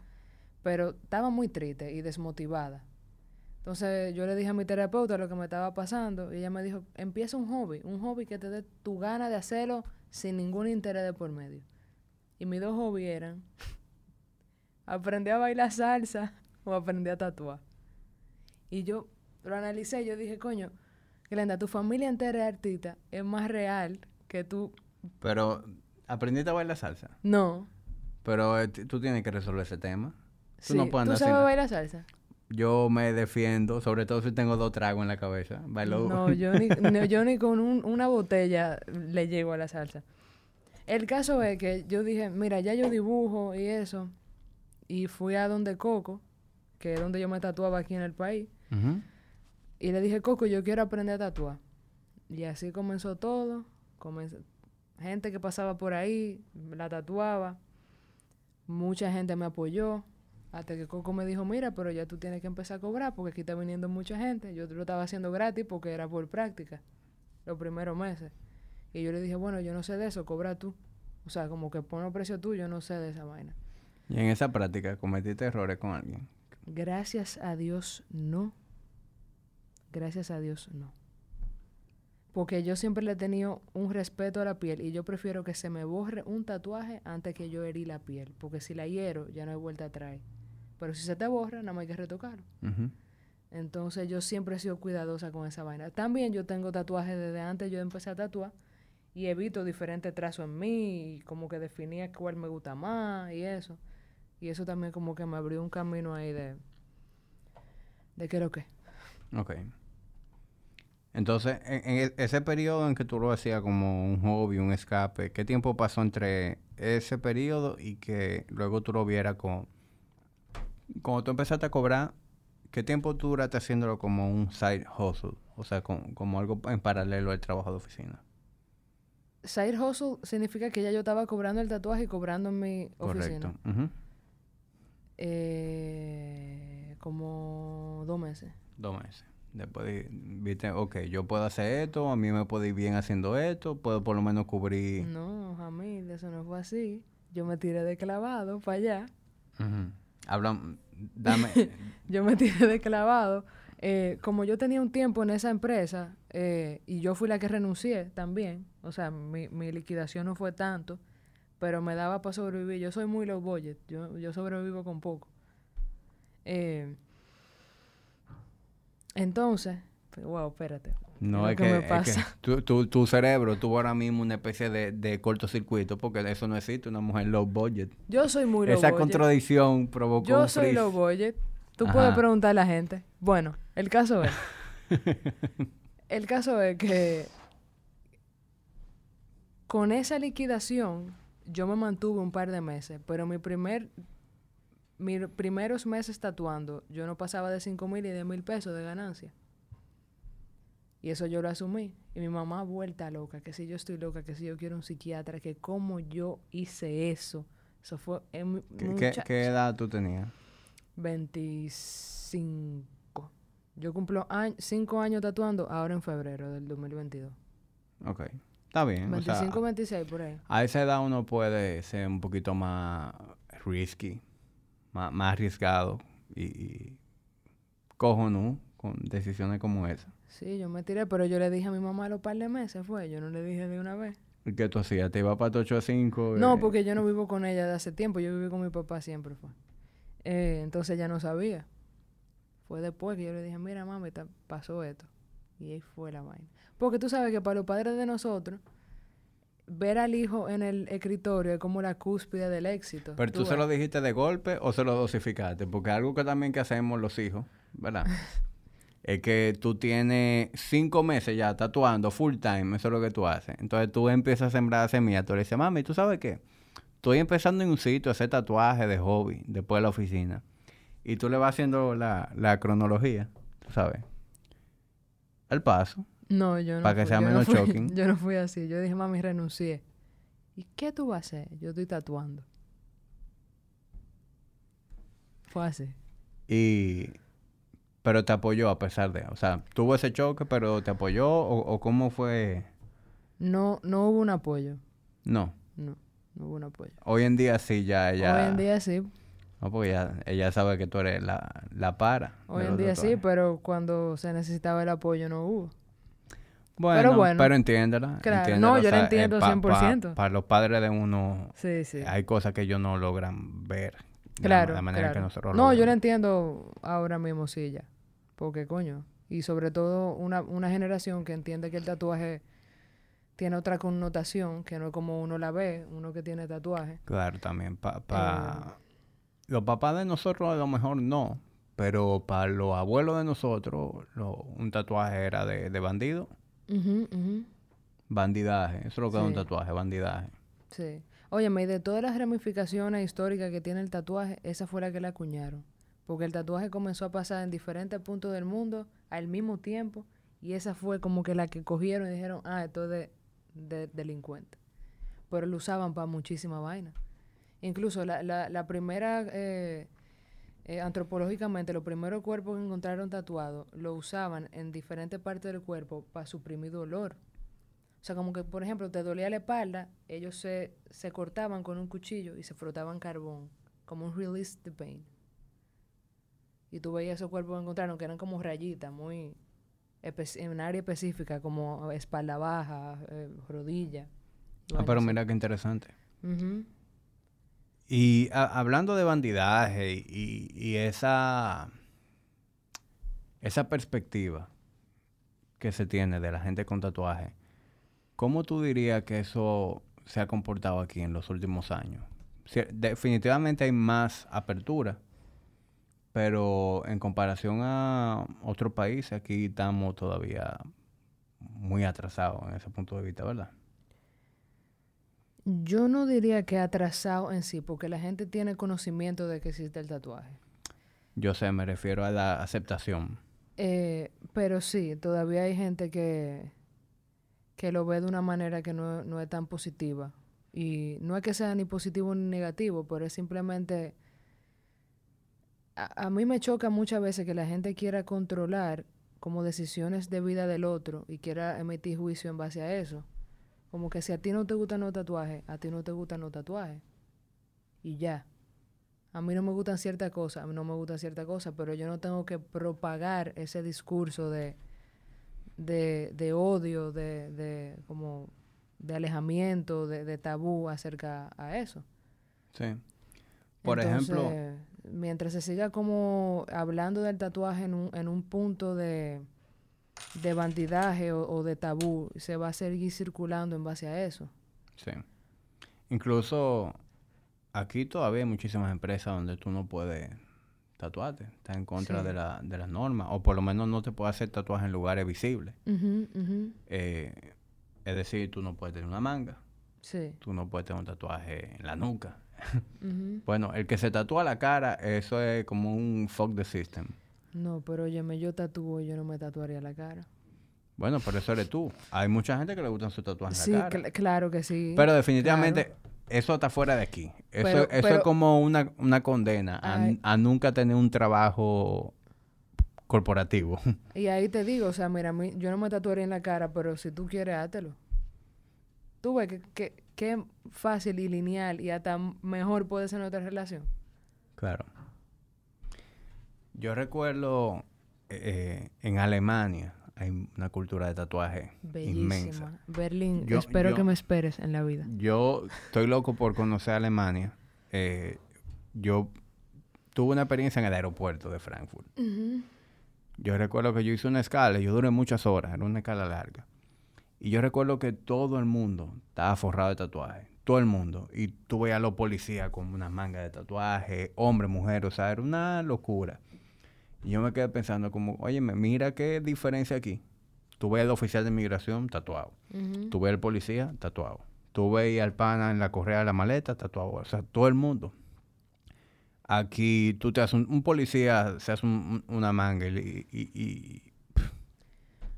pero estaba muy triste y desmotivada. Entonces yo le dije a mi terapeuta lo que me estaba pasando y ella me dijo, empieza un hobby, un hobby que te dé tu gana de hacerlo sin ningún interés de por medio. Y mis dos hobbies eran *laughs* aprender a bailar salsa o aprender a tatuar. Y yo lo analicé, yo dije, coño, Glenda, tu familia entera es artista, es más real que tú. Pero, ¿aprendiste a bailar salsa? No. Pero eh, tú tienes que resolver ese tema. Tú Sí, no puedes ¿Tú sabes bailar salsa? Yo me defiendo, sobre todo si tengo dos tragos en la cabeza. Bailo... No, yo ni, *laughs* no, yo ni con un- una botella le llego a la salsa. El caso es que yo dije, mira, ya yo dibujo y eso. Y fui a donde Coco, que es donde yo me tatuaba aquí en el país. Y le dije, Coco, yo quiero aprender a tatuar. Y así comenzó todo. Comenzó- gente que pasaba por ahí, la tatuaba. Mucha gente me apoyó. Hasta que Coco me dijo, mira, pero ya tú tienes que empezar a cobrar porque aquí está viniendo mucha gente. Yo lo estaba haciendo gratis porque era por práctica, los primeros meses. Y yo le dije, bueno, yo no sé de eso, cobra tú. O sea, como que pon el precio tú, yo no sé de esa vaina. Y en esa práctica cometiste errores con alguien. Gracias a Dios, no. Gracias a Dios, no. Porque yo siempre le he tenido un respeto a la piel y yo prefiero que se me borre un tatuaje antes que yo herir la piel. Porque si la hiero, ya no hay vuelta atrás. Pero si se te borra, nada más hay que retocarlo. Entonces yo siempre he sido cuidadosa con esa vaina. También yo tengo tatuajes desde antes, yo empecé a tatuar y evito diferentes trazos en mí y como que definía cuál me gusta más y eso. Y eso también como que me abrió un camino ahí de... ¿De qué lo que? Ok. Entonces, en, en e- ese periodo en que tú lo hacías como un hobby, un escape, ¿qué tiempo pasó entre ese periodo y que luego tú lo vieras con... Cuando tú empezaste a cobrar, ¿qué tiempo tú duraste haciéndolo como un side hustle? O sea, con- como algo en paralelo al trabajo de oficina. Side hustle significa que ya yo estaba cobrando el tatuaje y cobrando en mi oficina. Correcto. Ujú. Eh, como dos meses. Dos meses. Después viste, ok, yo puedo hacer esto, a mí me puedo ir bien haciendo esto, puedo por lo menos cubrir... No, Jamil, eso no fue así. Yo me tiré de clavado para allá. Ujú. Habla, *laughs* dame... Yo me tiré de clavado. Eh, como yo tenía un tiempo en esa empresa eh, y yo fui la que renuncié también, o sea, mi, mi liquidación no fue tanto, pero me daba para sobrevivir. Yo soy muy low budget, yo, yo sobrevivo con poco. Eh, entonces, Wow, espérate. No, ¿Qué es que, que me es que pasa? tu, tu, tu cerebro tuvo ahora mismo una especie de, de cortocircuito porque eso no existe, una mujer low budget. Yo soy muy low Esa budget. contradicción provocó Yo un soy freeze. low budget. Tú Ajá. puedes preguntar a la gente. Bueno, el caso es. *laughs* el caso es que con esa liquidación yo me mantuve un par de meses, pero mi primer mis primeros meses tatuando yo no pasaba de 5 mil y 10 mil pesos de ganancia. Y eso yo lo asumí. Y mi mamá vuelta loca, que si yo estoy loca, que si yo quiero un psiquiatra, que cómo yo hice eso. Eso fue en ¿Qué, qué, mucha- qué edad tú tenías? 25. Yo cumplo 5 años tatuando ahora en febrero del 2022. Ok. Está bien. o sea, 25, 26 por ahí. a esa edad uno puede ser un poquito más risky, más, más arriesgado y, y cojonú con decisiones como esa. Sí, yo me tiré, pero yo le dije a mi mamá a los par de meses, fue. Yo no le dije de una vez. ¿Y ¿Qué tú hacías? ¿Te ibas para tu 85? No, eh? porque yo no vivo con ella de hace tiempo. Yo viví con mi papá siempre, fue. Eh, entonces ella no sabía. Fue después que yo le dije, mira, mami, pasó esto. Y ahí fue la vaina. Porque tú sabes que para los padres de nosotros, ver al hijo en el escritorio es como la cúspide del éxito. ¿Pero tú se lo dijiste de golpe o se lo dosificaste? Porque algo que también que hacemos los hijos, ¿verdad? *laughs* es que tú tienes cinco meses ya tatuando full time, eso es lo que tú haces. Entonces tú empiezas a sembrar semillas, tú le dices, mami, ¿tú sabes qué? Estoy empezando en un sitio a hacer tatuajes de hobby después de la oficina. Y tú le vas haciendo la, la cronología, tú sabes. El paso. No, yo no. Para que fui- sea yo no menos fui- shocking. *laughs* Yo no fui así. Yo dije, mami, renuncié. ¿Y qué tú vas a hacer? Yo estoy tatuando. Fue así. Y... Pero te apoyó a pesar de... O sea, tuvo ese choque, pero te apoyó o, o cómo fue... No, no hubo un apoyo. No. No, no hubo un apoyo. Hoy en día sí, ya ella... Hoy en día sí. No, porque ya, ella sabe que tú eres la, la para. Hoy en día sí, pero cuando se necesitaba el apoyo no hubo. Bueno, pero bueno. Pero entiéndela. Claro, entiéndela, no, yo la sea, entiendo pa- 100%. Para los padres de uno, Sí, sí. hay cosas que ellos no logran ver. la- Claro, de la manera que claro. nosotros No, yo lo entiendo ahora mismo sí ya. Porque coño. Y sobre todo una, una generación que entiende que el tatuaje tiene otra connotación, que no es como uno la ve, uno que tiene tatuaje. Claro, también. Pa, Eh. Los papás de nosotros a lo mejor no. Pero para los abuelos de nosotros, lo- un tatuaje era de, de bandido. Bandidaje. Eso es lo que es un tatuaje, bandidaje. Sí. Óyeme, y de todas las ramificaciones históricas que tiene el tatuaje, esa fue la que la acuñaron. Porque el tatuaje comenzó a pasar en diferentes puntos del mundo al mismo tiempo. Y esa fue como que la que cogieron y dijeron, ah, esto es de, de delincuente. Pero lo usaban para muchísima vaina. Incluso la, la, la primera, eh, eh, antropológicamente, los primeros cuerpos que encontraron tatuados lo usaban en diferentes partes del cuerpo para suprimir dolor. O sea, como que, por ejemplo, te dolía la espalda, ellos se, se cortaban con un cuchillo y se frotaban carbón, como un release the pain. Y tú veías esos cuerpos que encontraron que eran como rayitas, muy en un área específica, como espalda baja, eh, rodilla. Ah, pero mira qué interesante. Ujú. Y hablando de bandidaje y, esa, esa perspectiva que se tiene de la gente con tatuaje, ¿cómo tú dirías que eso se ha comportado aquí en los últimos años? Definitivamente hay más apertura, pero en comparación a otros países, aquí estamos todavía muy atrasados en ese punto de vista, ¿verdad? Yo no diría que atrasado en sí, porque la gente tiene conocimiento de que existe el tatuaje. Yo sé, me refiero a la aceptación. Eh, pero sí, todavía hay gente que, que lo ve de una manera que no, no es tan positiva. Y no es que sea ni positivo ni negativo, pero es simplemente... A, a mí me choca muchas veces que la gente quiera controlar como decisiones de vida del otro y quiera emitir juicio en base a eso. Como que si a ti no te gustan los tatuajes, a ti no te gustan los tatuajes. Y ya. A mí no me gustan ciertas cosas, a mí no me gustan ciertas cosas, pero yo no tengo que propagar ese discurso de, de, de odio, de, de, como de alejamiento, de, de tabú acerca a eso. Sí. Por ejemplo, mientras se siga como hablando del tatuaje en un, en un punto de, de bandidaje o, o de tabú se va a seguir circulando en base a eso. Sí. Incluso aquí todavía hay muchísimas empresas donde tú no puedes tatuarte. Está en contra Sí. de, la, de las normas. O por lo menos no te puedes hacer tatuajes en lugares visibles. Eh, es decir, tú no puedes tener una manga. Sí. Tú no puedes tener un tatuaje en la nuca. *laughs* Bueno, el que se tatúa la cara, eso es como un fuck the system. No, pero óyeme, yo tatúo y yo no me tatuaría la cara. Bueno, pero eso eres tú. Hay mucha gente que le gustan sus tatuajes Sí, en la cara. cl- claro que sí. Pero definitivamente claro. eso está fuera de aquí. Eso, Pero- eso es como una, una condena a, nunca tener un trabajo corporativo. *laughs* Y ahí te digo, o sea, mira, mí- yo no me tatuaría en la cara, pero si tú quieres, hátelo. Tú ves que, que, qué fácil y lineal y hasta mejor puede ser nuestra relación. claro. Yo recuerdo eh, en Alemania hay una cultura de tatuaje inmensa. Bellísima. Berlín, Yo- espero yo- que me esperes en la vida. Yo estoy loco por conocer Alemania. Eh, yo tuve una experiencia en el aeropuerto de Frankfurt. Yo recuerdo que yo hice una escala, yo duré muchas horas, era una escala larga. Y yo recuerdo que todo el mundo estaba forrado de tatuajes, todo el mundo. Y tú veías a los policías con una manga de tatuaje, hombre, mujer, o sea, era una locura. Y yo me quedé pensando como, oye, mira qué diferencia aquí. Tú ves al oficial de inmigración tatuado. Tú ves al policía tatuado. Tú ves al pana en la correa de la maleta tatuado. O sea, todo el mundo. Aquí tú te haces un, un policía, se hace un- un- una manga y, y- y- pff,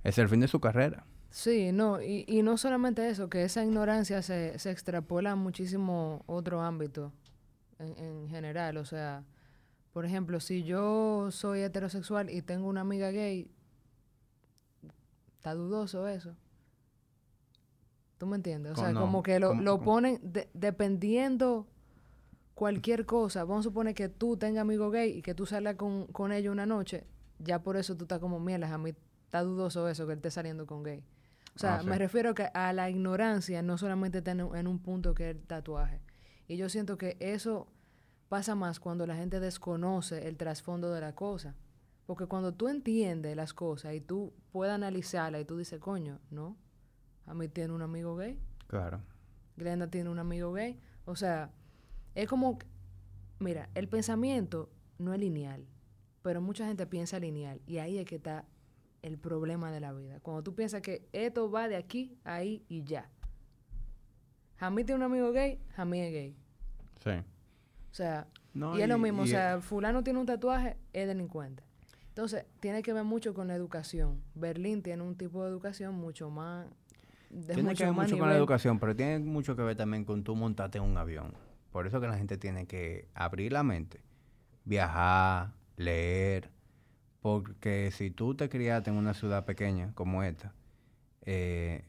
es el fin de su carrera. Sí, no, y, y no solamente eso, que esa ignorancia se, se extrapola a muchísimo otro ámbito en, en general. O sea, por ejemplo, si yo soy heterosexual y tengo una amiga gay, está dudoso eso. ¿Tú me entiendes? O sea, como que lo, ¿Cómo- lo ponen de- dependiendo cualquier cosa. Vamos a suponer que tú tengas amigo gay y que tú salgas con, con ellos una noche, ya por eso tú estás como mielas. A mí está dudoso eso que él esté saliendo con gay. O sea, Ah, sí. me refiero que a la ignorancia no solamente está en, en un punto que es el tatuaje. Y yo siento que eso pasa más cuando la gente desconoce el trasfondo de la cosa. Porque cuando tú entiendes las cosas y tú puedes analizarlas y tú dices, coño, no, a mí tiene un amigo gay, Claro. Glenda tiene un amigo gay. O sea, es como, mira, el pensamiento no es lineal, pero mucha gente piensa lineal y ahí es que está el problema de la vida. Cuando tú piensas que esto va de aquí, ahí y ya. Jamí tiene un amigo gay, Jamí es gay. Sí. O sea, No, y es lo y- mismo, o sea, fulano tiene un tatuaje, es delincuente. Entonces, tiene que ver mucho con la educación. Berlín tiene un tipo de educación mucho más... De Tiene que ver mucho con la educación, pero tiene mucho que ver también con tú montarte en un avión. Por eso que la gente tiene que abrir la mente, viajar, leer, porque si tú te criaste en una ciudad pequeña como esta, eh,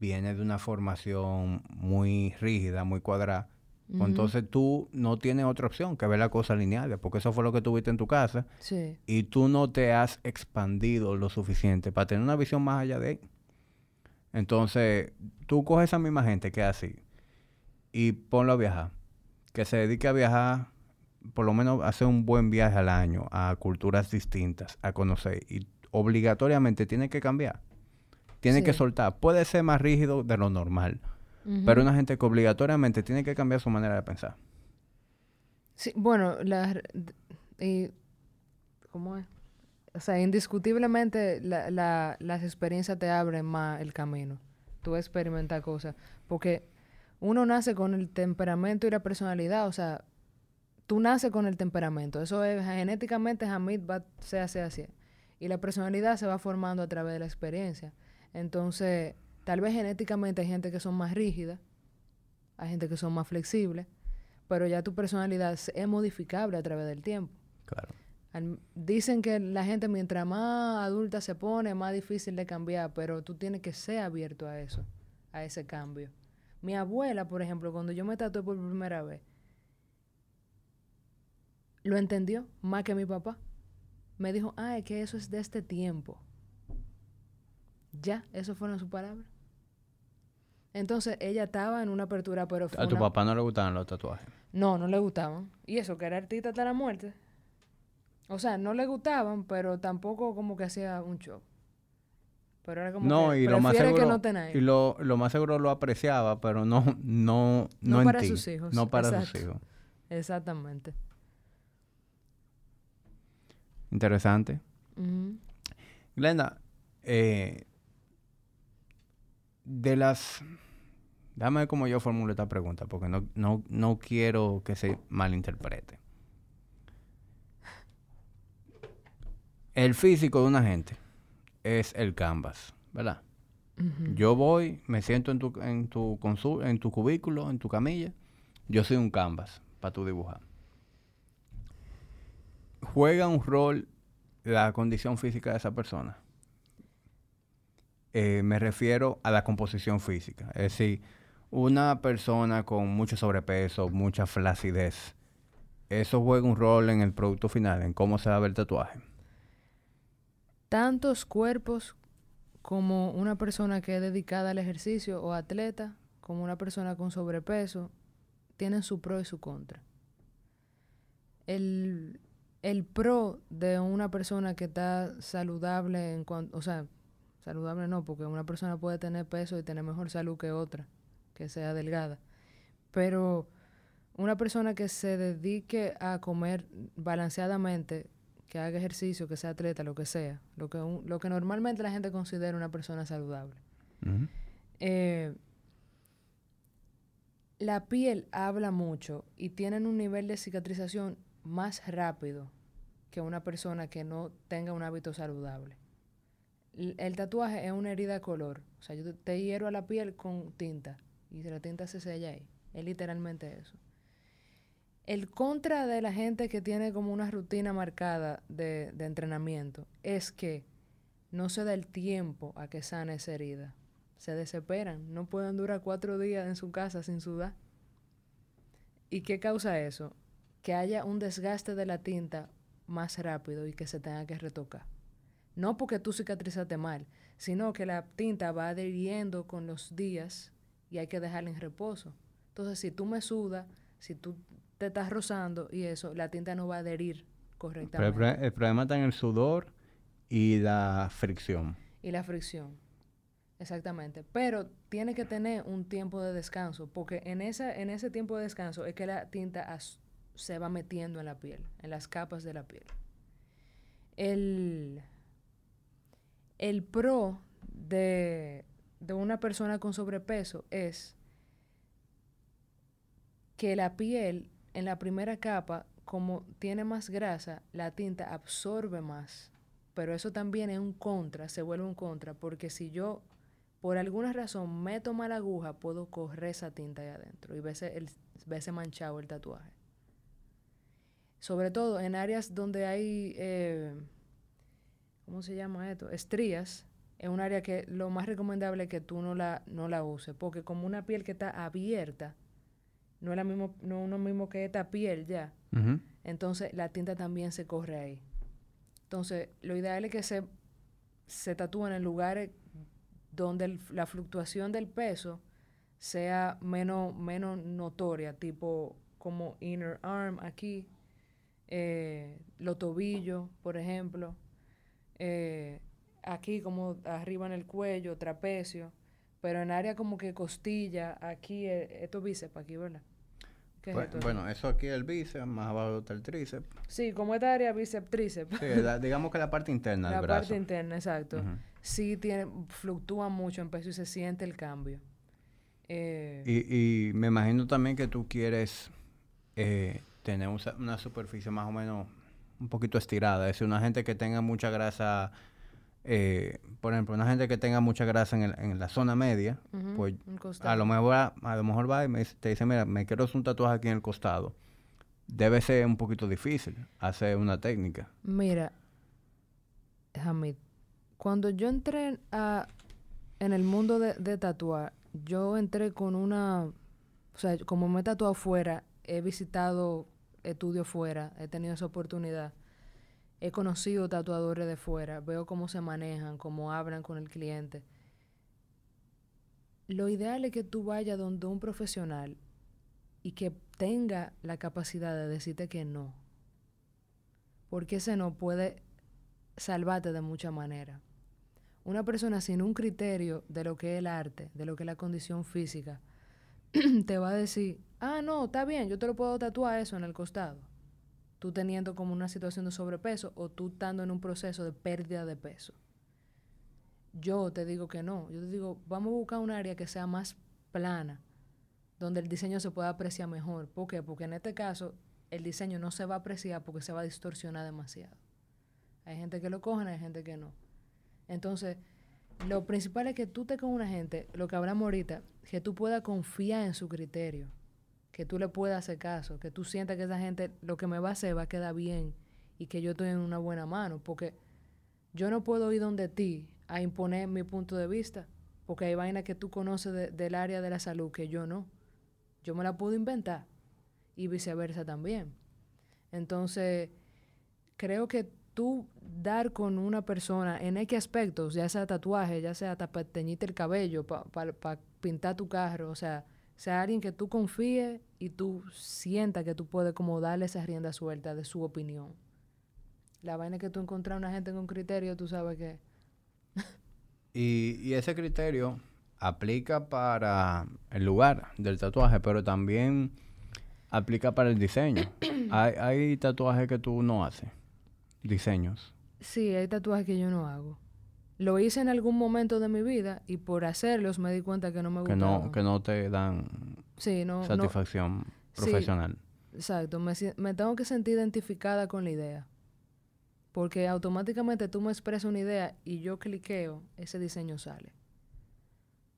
vienes de una formación muy rígida, muy cuadrada, pues entonces tú no tienes otra opción que ver la cosa lineal, porque eso fue lo que tuviste en tu casa Sí. y tú no te has expandido lo suficiente para tener una visión más allá de ahí. Entonces, tú coges esa misma gente que es así y ponlo a viajar. Que se dedique a viajar, por lo menos hacer un buen viaje al año a culturas distintas, a conocer. Y obligatoriamente tiene que cambiar. Tiene que soltar. Puede ser más rígido de lo normal, Pero una gente que obligatoriamente tiene que cambiar su manera de pensar. Sí, bueno, la, y, ¿cómo es? O sea, indiscutiblemente la, la- las experiencias te abren más el camino. Tú experimentas cosas. Porque uno nace con el temperamento y la personalidad. O sea, tú naces con el temperamento. Eso es genéticamente, Hamid va a ser así, así. Y la personalidad se va formando a través de la experiencia. Entonces, tal vez genéticamente hay gente que son más rígidas, hay gente que son más flexibles, pero ya tu personalidad es modificable a través del tiempo. Claro. Al- dicen que la gente mientras más adulta se pone, más difícil de cambiar, pero tú tienes que ser abierto a eso, a ese cambio. Mi abuela, por ejemplo, cuando yo me tatué por primera vez, lo entendió más que mi papá. Me dijo, ah, es que eso es de este tiempo. Ya, eso fueron sus palabras. Entonces ella estaba en una apertura, pero fue A tu una- papá no le gustaban los tatuajes. no, no le gustaban. Y eso, que era artista hasta la muerte. O sea, no le gustaban, pero tampoco como que hacía un show. Pero era como No, que y lo más seguro, que no tener. y lo, lo más seguro lo apreciaba, pero no, no, no, No en para ti, sus hijos, No para sus hijos. Exactamente. Interesante. Glenda, eh, de las... Dame cómo yo formulo esta pregunta, porque no, no, no quiero que se malinterprete. El físico de una gente es el canvas, ¿verdad? Yo voy, me siento en tu, en tu consul- en tu cubículo, en tu camilla. Yo soy un canvas para tu dibujar. Juega un rol la condición física de esa persona. Eh, me refiero a la composición física. Es decir, una persona con mucho sobrepeso, mucha flacidez, eso juega un rol en el producto final, en cómo se va a ver el tatuaje. Tantos cuerpos como una persona que es dedicada al ejercicio o atleta, como una persona con sobrepeso, tienen su pro y su contra. El, el pro de una persona que está saludable en cuanto, o sea, saludable no, porque una persona puede tener peso y tener mejor salud que otra, que sea delgada. Pero una persona que se dedique a comer balanceadamente, que haga ejercicio, que sea atleta, lo que sea, lo que, un- lo que normalmente la gente considera una persona saludable. Eh, la piel habla mucho y tienen un nivel de cicatrización más rápido que una persona que no tenga un hábito saludable. El tatuaje es una herida de color. O sea, yo te- te hiero a la piel con tinta y la tinta se sella ahí. Es literalmente eso. El contra de la gente que tiene como una rutina marcada de, de entrenamiento es que no se da el tiempo a que sane esa herida. Se desesperan, no pueden durar cuatro días en su casa sin sudar. ¿Y qué causa eso? Que haya un desgaste de la tinta más rápido y que se tenga que retocar. No porque tú cicatrizaste mal, sino que la tinta va adhiriendo con los días y hay que dejarla en reposo. Entonces, si tú me sudas, si tú te estás rozando y eso, la tinta no va a adherir Pero el, correctamente. pro- el problema está en el sudor y la fricción. y la fricción. Exactamente. Pero tiene que tener un tiempo de descanso, porque en, esa, en ese tiempo de descanso es que la tinta as- se va metiendo en la piel, en las capas de la piel. El, el pro de, de una persona con sobrepeso es que la piel en la primera capa, como tiene más grasa, la tinta absorbe más. Pero eso también es un contra, se vuelve un contra, porque si yo por alguna razón meto mal aguja, puedo correr esa tinta ahí adentro y verse, manchado el tatuaje. Sobre todo en áreas donde hay, eh, ¿cómo se llama esto? Estrías, es un área que lo más recomendable es que tú no la, no la uses, porque como una piel que está abierta, no es la mismo, no uno mismo que esta piel ya, entonces la tinta también se corre ahí. Entonces, lo ideal es que se, se tatúen en lugares donde el- la fluctuación del peso sea menos, menos notoria, tipo como inner arm aquí, eh, los tobillos, por ejemplo, eh, aquí como arriba en el cuello, trapecio, pero en área como que costilla, aquí, eh, esto bíceps aquí, ¿verdad? ¿Qué es Bu- esto? Bueno, eso aquí es el bíceps, más abajo está el tríceps. Sí, como esta área bíceps, tríceps. Sí, la- digamos que la parte interna *laughs* la del brazo. parte interna, exacto. Ujú. Sí tiene, fluctúa mucho en peso y se siente el cambio. Eh, Y, y me imagino también que tú quieres eh, tener un una superficie más o menos un poquito estirada. Es decir, una gente que tenga mucha grasa, eh, por ejemplo, una gente que tenga mucha grasa en, el- en la zona media, ujú, pues un a lo mejor a lo mejor va y me te dice, mira, me quiero hacer un tatuaje aquí en el costado. Debe ser un poquito difícil hacer una técnica. Mira, Hamid, cuando yo entré a, en el mundo de, de tatuar, yo entré con una, o sea, como me he tatuado fuera, he visitado estudios fuera, he tenido esa oportunidad, he conocido tatuadores de fuera, veo cómo se manejan, cómo hablan con el cliente. Lo ideal es que tú vayas donde un profesional y que tenga la capacidad de decirte que no. Porque ese no puede salvarte de muchas maneras. Una persona sin un criterio de lo que es el arte, de lo que es la condición física, *clears throat* te va a decir, ah, no, está bien, yo te lo puedo tatuar eso en el costado. Tú teniendo como una situación de sobrepeso o tú estando en un proceso de pérdida de peso. Yo te digo que no. Yo te digo, vamos a buscar un área que sea más plana, donde el diseño se pueda apreciar mejor. ¿Por qué? Porque en este caso el diseño no se va a apreciar porque se va a distorsionar demasiado. Hay gente que lo cogen, hay gente que no. Entonces, lo principal es que tú te con una gente, lo que hablamos ahorita, que tú puedas confiar en su criterio, que tú le puedas hacer caso, que tú sientas que esa gente lo que me va a hacer va a quedar bien y que yo estoy en una buena mano, porque yo no puedo ir donde ti a imponer mi punto de vista, porque hay vainas que tú conoces del área de la salud que yo no. Yo me la puedo inventar y viceversa también. Entonces, creo que tú dar con una persona en X aspectos, ya sea tatuaje, ya sea para teñirte el cabello, para pintar tu carro, o sea, sea alguien que tú confíes y tú sientas que tú puedes como darle esa rienda suelta de su opinión. La vaina que tú encuentras a una gente con criterio, tú sabes que... y, y ese criterio aplica para el lugar del tatuaje, pero también aplica para el diseño. *clears throat* hay, hay tatuajes que tú no haces, diseños. Sí, hay tatuajes que yo no hago. Lo hice en algún momento de mi vida y por hacerlos me di cuenta que no me gustaban. Que no, que no te dan satisfacción profesional. exacto, me, me tengo que sentir identificada con la idea. Porque automáticamente tú me expresas una idea y yo cliqueo, ese diseño sale.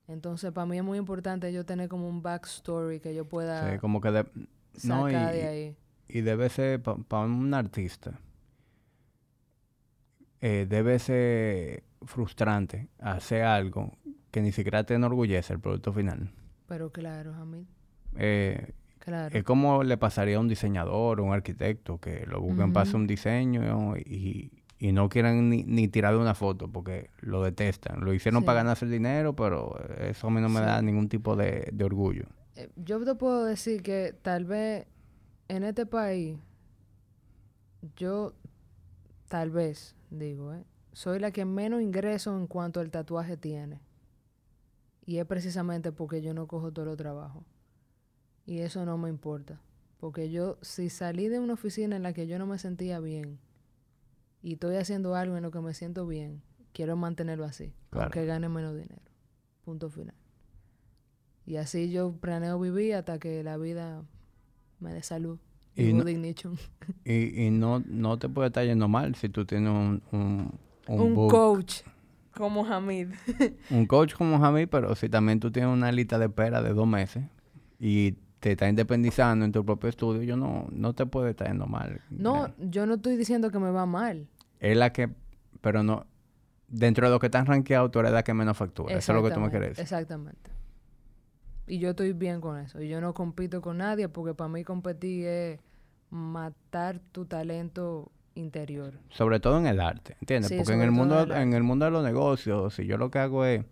Entonces, para mí es muy importante yo tener como un backstory que yo pueda sí, como que sacar de ahí. Y debe ser, para un artista, eh, debe ser frustrante hacer algo que ni siquiera te enorgullece el producto final. Pero claro, a mí. Eh, claro. Es como le pasaría a un diseñador o un arquitecto que lo busquen para hacer un diseño y, y no quieren ni, ni, tirar una foto porque lo detestan. Lo hicieron para ganarse el dinero, pero eso a mí no me da ningún tipo de, de orgullo. Eh, yo te puedo decir que tal vez en este país, yo tal vez, digo, ¿eh? Soy la que menos ingreso en cuanto al tatuaje tiene. Y es precisamente porque yo no cojo todo el trabajo. Y eso no me importa. Porque yo, si salí de una oficina en la que yo no me sentía bien, y estoy haciendo algo en lo que me siento bien, quiero mantenerlo así, aunque gane menos dinero. Punto final. Y así yo planeo vivir hasta que la vida me dé salud. Y, no, *laughs* y, y, no, no te puede estar yendo mal si tú tienes un, un, un, coach como Hamid. *laughs* un coach como Hamid, pero si también tú tienes una lista de espera de dos meses y te está independizando en tu propio estudio, yo no, no te puede estar yendo mal. No, yo no estoy diciendo que me va mal. Es la que, pero no, dentro de lo que están rankeado, tú eres la que menos factura. Eso es lo que tú me quieres decir. Exactamente. Y yo estoy bien con eso. Y yo no compito con nadie porque para mí competir es matar tu talento interior. Sobre todo en el arte, ¿entiendes? porque en el mundo en el mundo de los negocios, si yo lo que hago es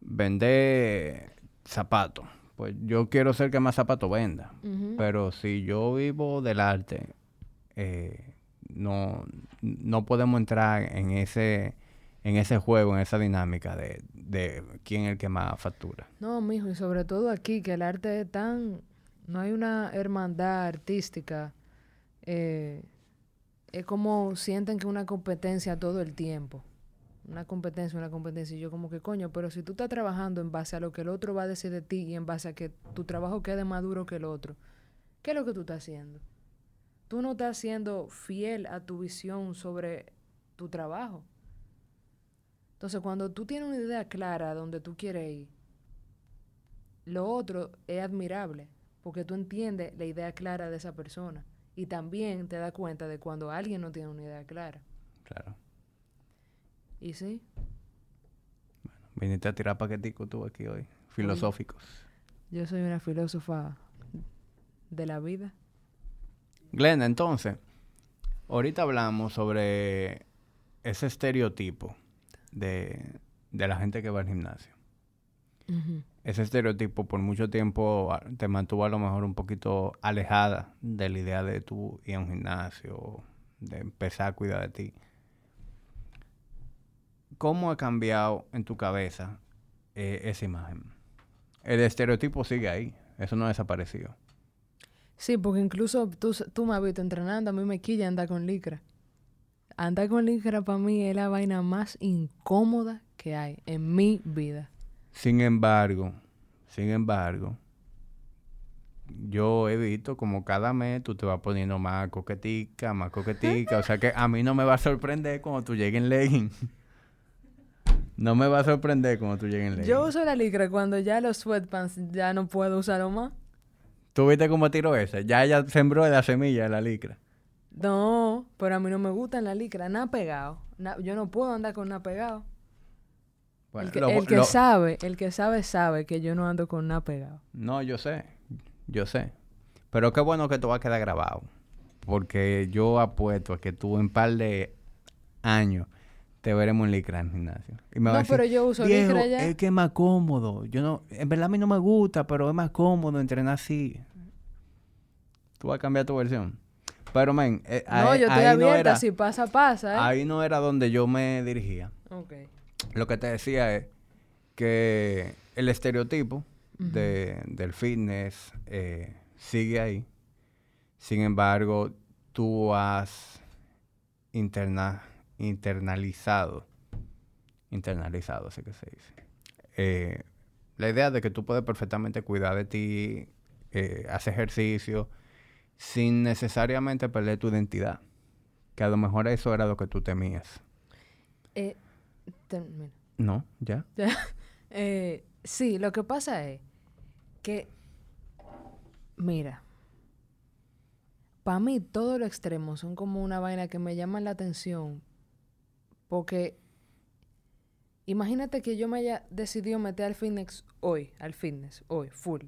vender zapatos, pues yo quiero ser que más zapatos venda. Pero si yo vivo del arte, eh, no, no podemos entrar en ese, en ese juego, en esa dinámica de, de quién es el que más factura. No, mijo, y sobre todo aquí, que el arte es tan... No hay una hermandad artística. Eh, es como sienten que una competencia todo el tiempo una competencia, una competencia. Y yo como que coño, pero si tú estás trabajando en base a lo que el otro va a decir de ti y en base a que tu trabajo quede más duro que el otro, ¿qué es lo que tú estás haciendo? Tú no estás siendo fiel a tu visión sobre tu trabajo. Entonces, cuando tú tienes una idea clara donde tú quieres ir, lo otro es admirable, porque tú entiendes la idea clara de esa persona. Y también te das cuenta de cuando alguien no tiene una idea clara. Claro. ¿Y sí? Bueno, viniste a tirar paqueticos tú aquí hoy, filosóficos. Yo soy una filósofa de la vida. Glenda, entonces, ahorita hablamos sobre ese estereotipo de, la gente que va al gimnasio. Ese estereotipo por mucho tiempo ah, te mantuvo a lo mejor un poquito alejada de la idea de tú ir a un gimnasio, de empezar a cuidar de ti ¿cómo ha cambiado en tu cabeza eh, esa imagen? El estereotipo sigue ahí, eso no ha desaparecido. Sí, porque incluso tú, tú me has visto entrenando, a mí me quilla andar con licra. Andar con licra para mí es la vaina más incómoda que hay en mi vida. Sin embargo, sin embargo, yo he visto como cada mes tú te vas poniendo más coquetica, más coquetica. o sea que a mí no me va a sorprender cuando tú llegues en legging. No me va a sorprender cuando tú llegues en legging. Yo uso la licra cuando ya los sweatpants ya no puedo usarlo más. ¿Tú viste cómo tiró ese? Ya ella sembró la semilla de la licra. No, pero a mí no me gusta la licra, nada pegado. Na- yo no puedo andar con nada pegado. Bueno, el que, lo- el que lo- sabe, el que sabe, sabe que yo no ando con nada pegado. No, yo sé. Yo sé. Pero qué bueno que esto va a quedar grabado. Porque yo apuesto a que tú en par de años te veremos en licra en el gimnasio. Y me No, vas a decir, pero yo uso "Viejo, licra ya". Es que es más cómodo. Yo no, en verdad a mí no me gusta, pero es más cómodo entrenar así. Tú vas a cambiar tu versión. Pero, men, eh, no, ahí- yo estoy ahí no abierta, era- si pasa, pasa, ¿eh? Ahí no era donde yo me dirigía. Ok. Lo que te decía es que el estereotipo de, del fitness eh, sigue ahí. Sin embargo, tú has interna- internalizado, internalizado, así que se dice, eh, la idea de que tú puedes perfectamente cuidar de ti, eh, hacer ejercicio, sin necesariamente perder tu identidad. Que a lo mejor eso era lo que tú temías. Eh, termina. No, ya. *laughs* Eh, sí, lo que pasa es que, mira, para mí todos los extremos son como una vaina que me llaman la atención. Porque imagínate que yo me haya decidido meter al fitness hoy, al fitness, hoy, full.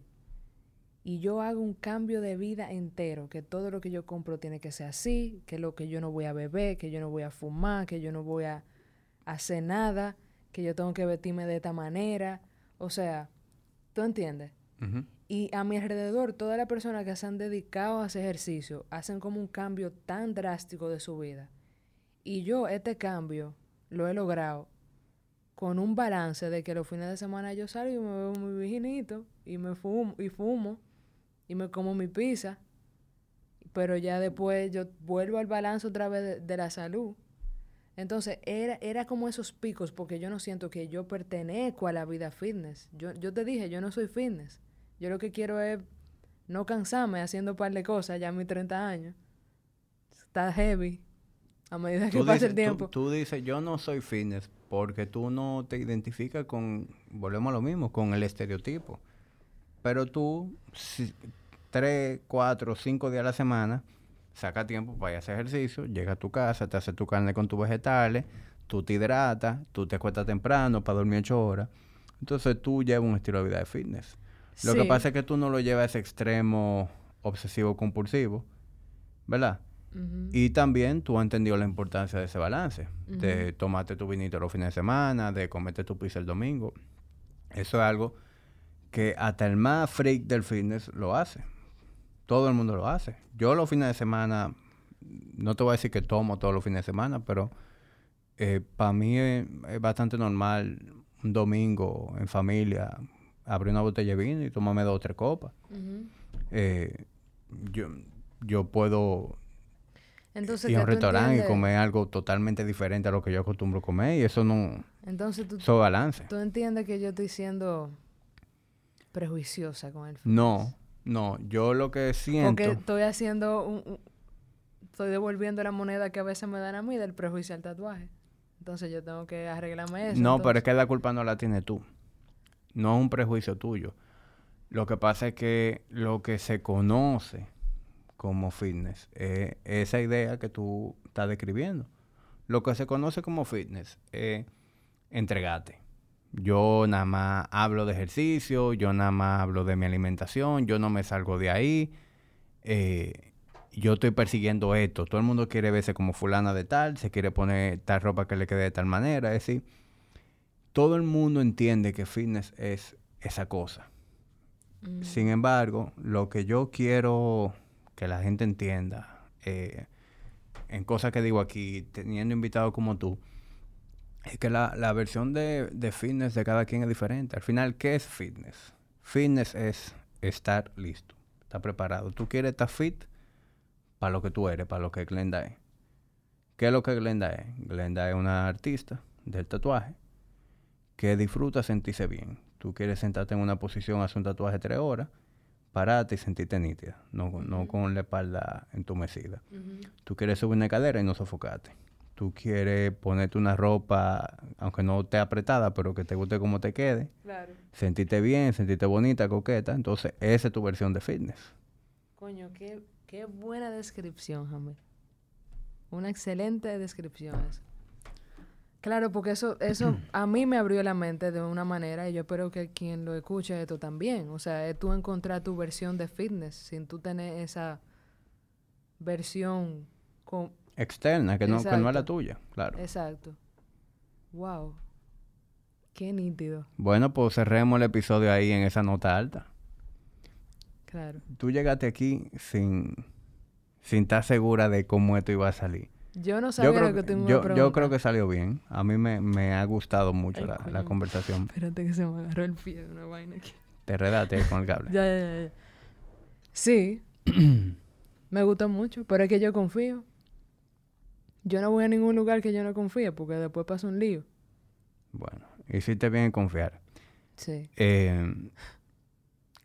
Y yo hago un cambio de vida entero, que todo lo que yo compro tiene que ser así, que lo que yo no voy a beber, que yo no voy a fumar, que yo no voy a hacer nada, que yo tengo que vestirme de esta manera. O sea, ¿tú entiendes? Y a mi alrededor, todas las personas que se han dedicado a ese ejercicio hacen como un cambio tan drástico de su vida. Y yo este cambio lo he logrado con un balance de que los fines de semana yo salgo y me veo mi virginito y me fumo y fumo y me como mi pizza. Pero ya después yo vuelvo al balance otra vez de, de la salud. Entonces, era, era como esos picos, porque yo no siento que yo pertenezco a la vida fitness. Yo, yo te dije, yo no soy fitness. Yo lo que quiero es no cansarme haciendo un par de cosas ya a mis 30 años. Está heavy a medida que Tú pasa dices, el tú- tiempo. Tú, dices, yo no soy fitness porque tú no te identificas con, volvemos a lo mismo, con el estereotipo. Pero tú, si- tres, cuatro, cinco días a la semana, saca tiempo para ir a hacer ejercicio, llega a tu casa, te hace tu carne con tus vegetales, tú te hidratas, tú te acuestas temprano para dormir ocho horas. Entonces tú llevas un estilo de vida de fitness. Lo que pasa es que tú no lo llevas a ese extremo obsesivo compulsivo, ¿verdad? Y también tú has entendido la importancia de ese balance, de tomarte tu vinito los fines de semana, de comerte tu pizza el domingo. Eso es algo que hasta el más freak del fitness lo hace. Todo el mundo lo hace. Yo los fines de semana, no te voy a decir que tomo todos los fines de semana, pero para mí es, es bastante normal un domingo en familia abrir una botella de vino y tomarme dos o tres copas. Eh, yo, yo puedo Entonces, ir a ¿qué un restaurante y comer algo totalmente diferente a lo que yo acostumbro comer y eso no, Entonces, tú, eso es balance. tú entiendes que yo estoy siendo prejuiciosa con el No, no, yo lo que siento, Porque estoy haciendo un, un- Estoy devolviendo la moneda que a veces me dan a mí del prejuicio al tatuaje. Entonces yo tengo que arreglarme eso. no, pero es que la culpa no la tienes tú, no es un prejuicio tuyo. Lo que pasa es que lo que se conoce como fitness es esa idea que tú estás describiendo. Lo que se conoce como fitness es entregate. Yo nada más hablo de ejercicio, yo nada más hablo de mi alimentación, yo no me salgo de ahí. eh, yo estoy persiguiendo esto. Todo el mundo quiere verse como fulana de tal, se quiere poner tal ropa que le quede de tal manera. Es decir, todo el mundo entiende que fitness es esa cosa. Mm. Sin embargo, lo que yo quiero que la gente entienda, eh, en cosas que digo aquí, teniendo invitados como tú, Es que la, la versión de, de fitness de cada quien es diferente. Al final, ¿qué es fitness? Fitness es estar listo, estar preparado. Tú quieres estar fit para lo que tú eres, para lo que Glenda es. ¿Qué es lo que Glenda es? Glenda es una artista del tatuaje que disfruta sentirse bien. Tú quieres sentarte en una posición, hacer un tatuaje tres horas, pararte y sentirte nítida, no, no con la espalda entumecida. Tú quieres subir una cadera y no sofocarte. Tú quieres ponerte una ropa, aunque no esté apretada, pero que te guste como te quede. Claro. Sentirte bien, sentirte bonita, coqueta. Entonces, esa es tu versión de fitness. Coño, qué, qué buena descripción, Jamil. Una excelente descripción esa. Claro, porque eso, eso a mí me abrió la mente de una manera y yo espero que quien lo escuche esto también. O sea, es tú encontrar tu versión de fitness sin tú tener esa versión con... Externa, que no, que no es la tuya, claro. Exacto. Wow. Qué nítido. Bueno, pues cerremos el episodio ahí en esa nota alta. Claro. Tú llegaste aquí sin, sin estar segura de cómo esto iba a salir. Yo no sabía Yo creo, lo que tú me yo, yo creo que salió bien. A mí me, me ha gustado mucho Ay, la, la conversación. Espérate que se me agarró el pie de una vaina aquí. Te enredaste ahí con el cable. *laughs* Ya, ya, ya. Sí. *clears throat* me gustó mucho, pero es que yo confío. Yo no voy a ningún lugar que yo no confíe porque después pasa un lío. Bueno, hiciste bien en confiar. Sí. Eh,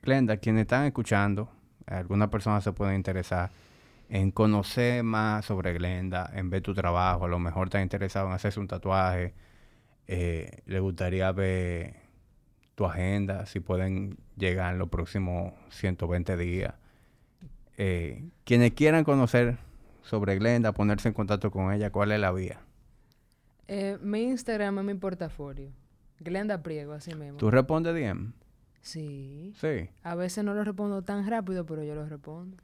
Glenda, quienes están escuchando, algunas personas se pueden interesar en conocer más sobre Glenda, en ver tu trabajo, a lo mejor están interesados en hacerse un tatuaje, eh, le gustaría ver tu agenda, si pueden llegar en los próximos 120 días. Eh, quienes quieran conocer sobre Glenda, ponerse en contacto con ella, ¿cuál es la vía? Eh, mi Instagram es mi portafolio. Glenda Priego, así mismo. ¿Tú respondes DM? Sí. Sí. A veces no lo respondo tan rápido, pero yo lo respondo.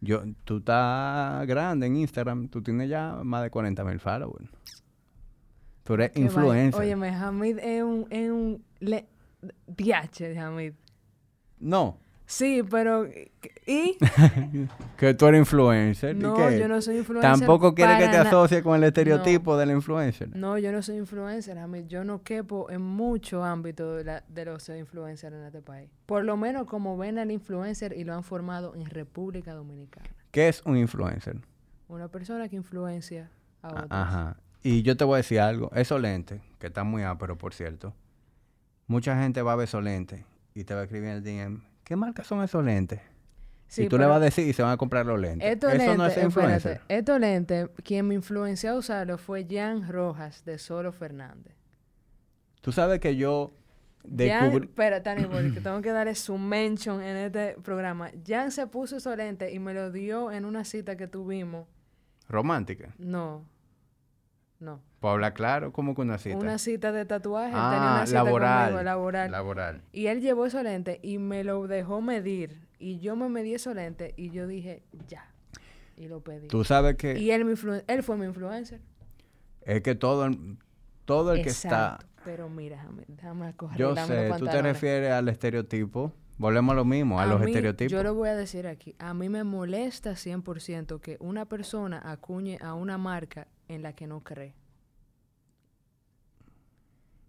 Yo, tú estás grande en Instagram, tú tienes ya más de 40 mil followers. Tú eres Qué influencer. Óyeme, Hamid es un... Es un le... Diache, Hamid. No, Sí, pero... ¿Y? *laughs* que tú eres influencer. ¿y No, qué? yo no soy influencer Tampoco quieres que te asocies con el estereotipo del influencer. No, yo no soy influencer, Hamid. Yo no quepo en muchos ámbitos de, la- de los influencers en este país. Por lo menos como ven al influencer y lo han formado en República Dominicana. ¿Qué es un influencer? Una persona que influencia a A- otros. Ajá. Y yo te voy a decir algo. Esos lentes, que están muy áperos, por cierto. Mucha gente va a ver esos lentes y te va a escribir en el DM. ¿Qué marca son esos lentes? Sí, y tú le vas a decir y se van a comprar los lentes. Eso no es influencer. estos lentes, quien me influenció a usarlo fue Jan Rojas de Solo Fernández. Tú sabes que yo descubrí... espera, Tani, porque tengo que darle su mention en este programa. Jan se puso esos lentes y me lo dio en una cita que tuvimos. Romántica. No, no. Hablar claro, como que una cita. Una cita de tatuaje. él tenía ah, una cita laboral. conmigo, laboral. Laboral. Y él llevó esos lentes y me lo dejó medir. Y yo me medí esos lentes y yo dije, ya. Y lo pedí. Tú sabes que Y él, él fue mi influencer. es que todo el, todo el que está... Pero mira, déjame, déjame coger Yo sé, tú te refieres al estereotipo. Volvemos a lo mismo, a, los mí, estereotipos. Yo lo voy a decir aquí. A mí me molesta 100% que una persona acuñe a una marca en la que no cree.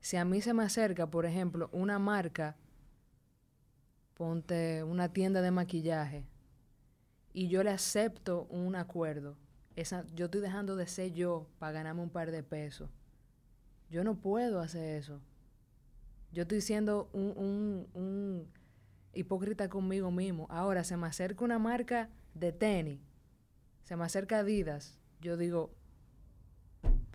Si a mí se me acerca, por ejemplo, una marca, ponte una tienda de maquillaje, y yo le acepto un acuerdo, esa, yo estoy dejando de ser yo para ganarme un par de pesos. Yo no puedo hacer eso. Yo estoy siendo un, un, un hipócrita conmigo mismo. Ahora se me acerca una marca de tenis, se me acerca Adidas, yo digo,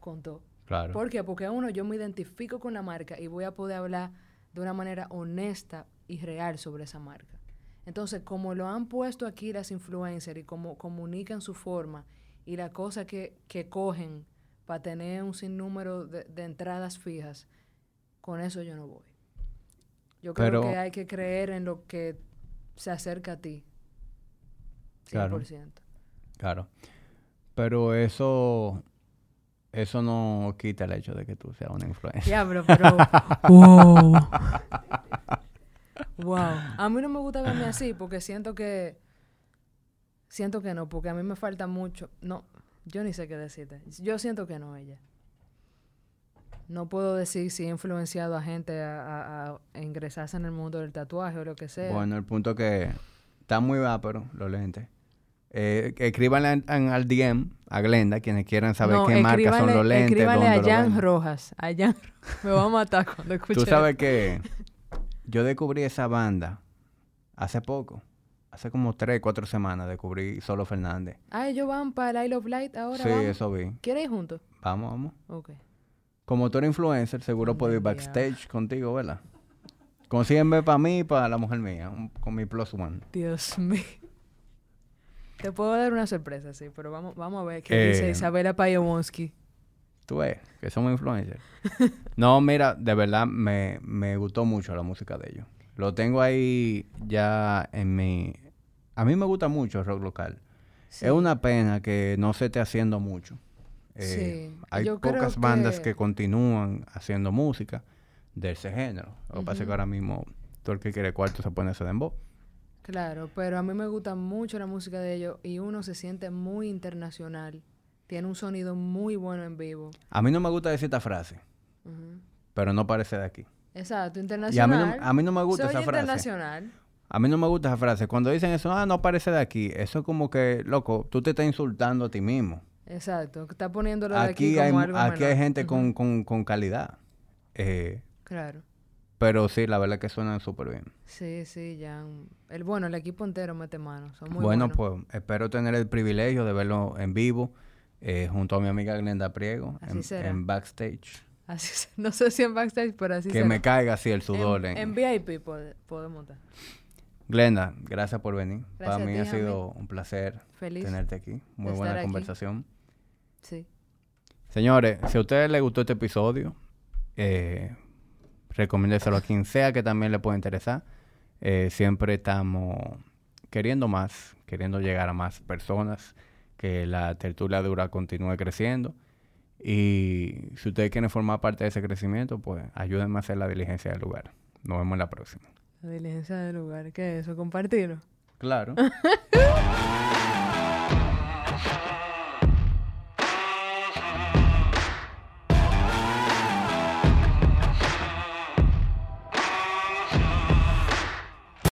con todo. Claro. ¿Por qué? Porque uno, yo me identifico con la marca y voy a poder hablar de una manera honesta y real sobre esa marca. Entonces, como lo han puesto aquí las influencers y como comunican su forma y la cosa que, que cogen para tener un sinnúmero de, de entradas fijas, con eso yo no voy. Yo creo que hay que creer en lo que se acerca a ti. 100%. Claro. Claro. Pero eso... Eso no quita el hecho de que tú seas una influencer. Diablo, pero. *laughs* wow. wow. A mí no me gusta verme así porque siento que. Siento que no, porque a mí me falta mucho. No, yo ni sé qué decirte. Yo siento que no, ella. No puedo decir si he influenciado a gente a, a- a ingresarse en el mundo del tatuaje o lo que sea. Bueno, el punto que está muy pero los lentes. Eh, en- al DM a Glenda quienes quieran saber No, qué marca son los lentes. Escríbanle a Jan. Rojas. A Jan *laughs* Me va a matar cuando escuche Tú sabes que yo descubrí esa banda hace poco. Hace como tres, cuatro semanas descubrí Solo Fernández. Ah, ellos van para el Isle of Light ahora. sí, vamos. eso vi. ¿Quieren ir juntos? Vamos, vamos. Ok. Como tú eres influencer, seguro Anda puedo ir backstage contigo, ¿verdad? Consígueme para mí y para la mujer mía, un- con mi plus one. Dios mío. Te puedo dar una sorpresa, sí, pero vamos, vamos a ver qué Eh, dice Isabela Payowonsky. Tú ves, que somos influencers. *laughs* no, mira, de verdad me, me gustó mucho la música de ellos. Lo tengo ahí ya en mi... A mí me gusta mucho el rock local. Sí. Es una pena que no se esté haciendo mucho. Eh, Sí, Hay yo pocas bandas que- que continúan haciendo música de ese género. Lo que pasa es que ahora mismo todo el que quiere cuarto se pone ese dembow. Claro, pero a mí me gusta mucho la música de ellos y uno se siente muy internacional. Tiene un sonido muy bueno en vivo. A mí no me gusta decir esta frase, pero no parece de aquí. Exacto, Y a mí internacional. no, a mí no me gusta esa frase. internacional. A mí no me gusta esa frase. Cuando dicen eso, ah, no parece de aquí. Eso es como que, loco, tú te estás insultando a ti mismo. Exacto, está poniéndolo de aquí, Aquí, hay, como algo aquí hay gente con, con calidad. Eh, Claro. Pero sí, la verdad es que suenan súper bien. Sí, sí, ya. El, bueno, el equipo entero mete mano. Son muy bueno, buenos. pues espero tener el privilegio de verlo en vivo eh, junto a mi amiga Glenda Priego Así en, será. en backstage. Así *laughs* no sé si en backstage, pero así que será. me caiga así el sudor. En, en- en VIP pode- podemos estar. Glenda, gracias por venir. Para Gracias mí ti, ha sido un placer Feliz. tenerte aquí. Muy buena aquí. conversación. Sí. Señores, si a ustedes les gustó este episodio, eh, recomiéndeselo a quien sea que también le pueda interesar. Eh, siempre estamos queriendo más, queriendo llegar a más personas, que la tertulia dura continúe creciendo. Y si ustedes quieren formar parte de ese crecimiento, pues ayúdenme a hacer la diligencia del lugar. Nos vemos en la próxima. La diligencia del lugar. ¿Qué es eso? Compartirlo. Claro. *laughs*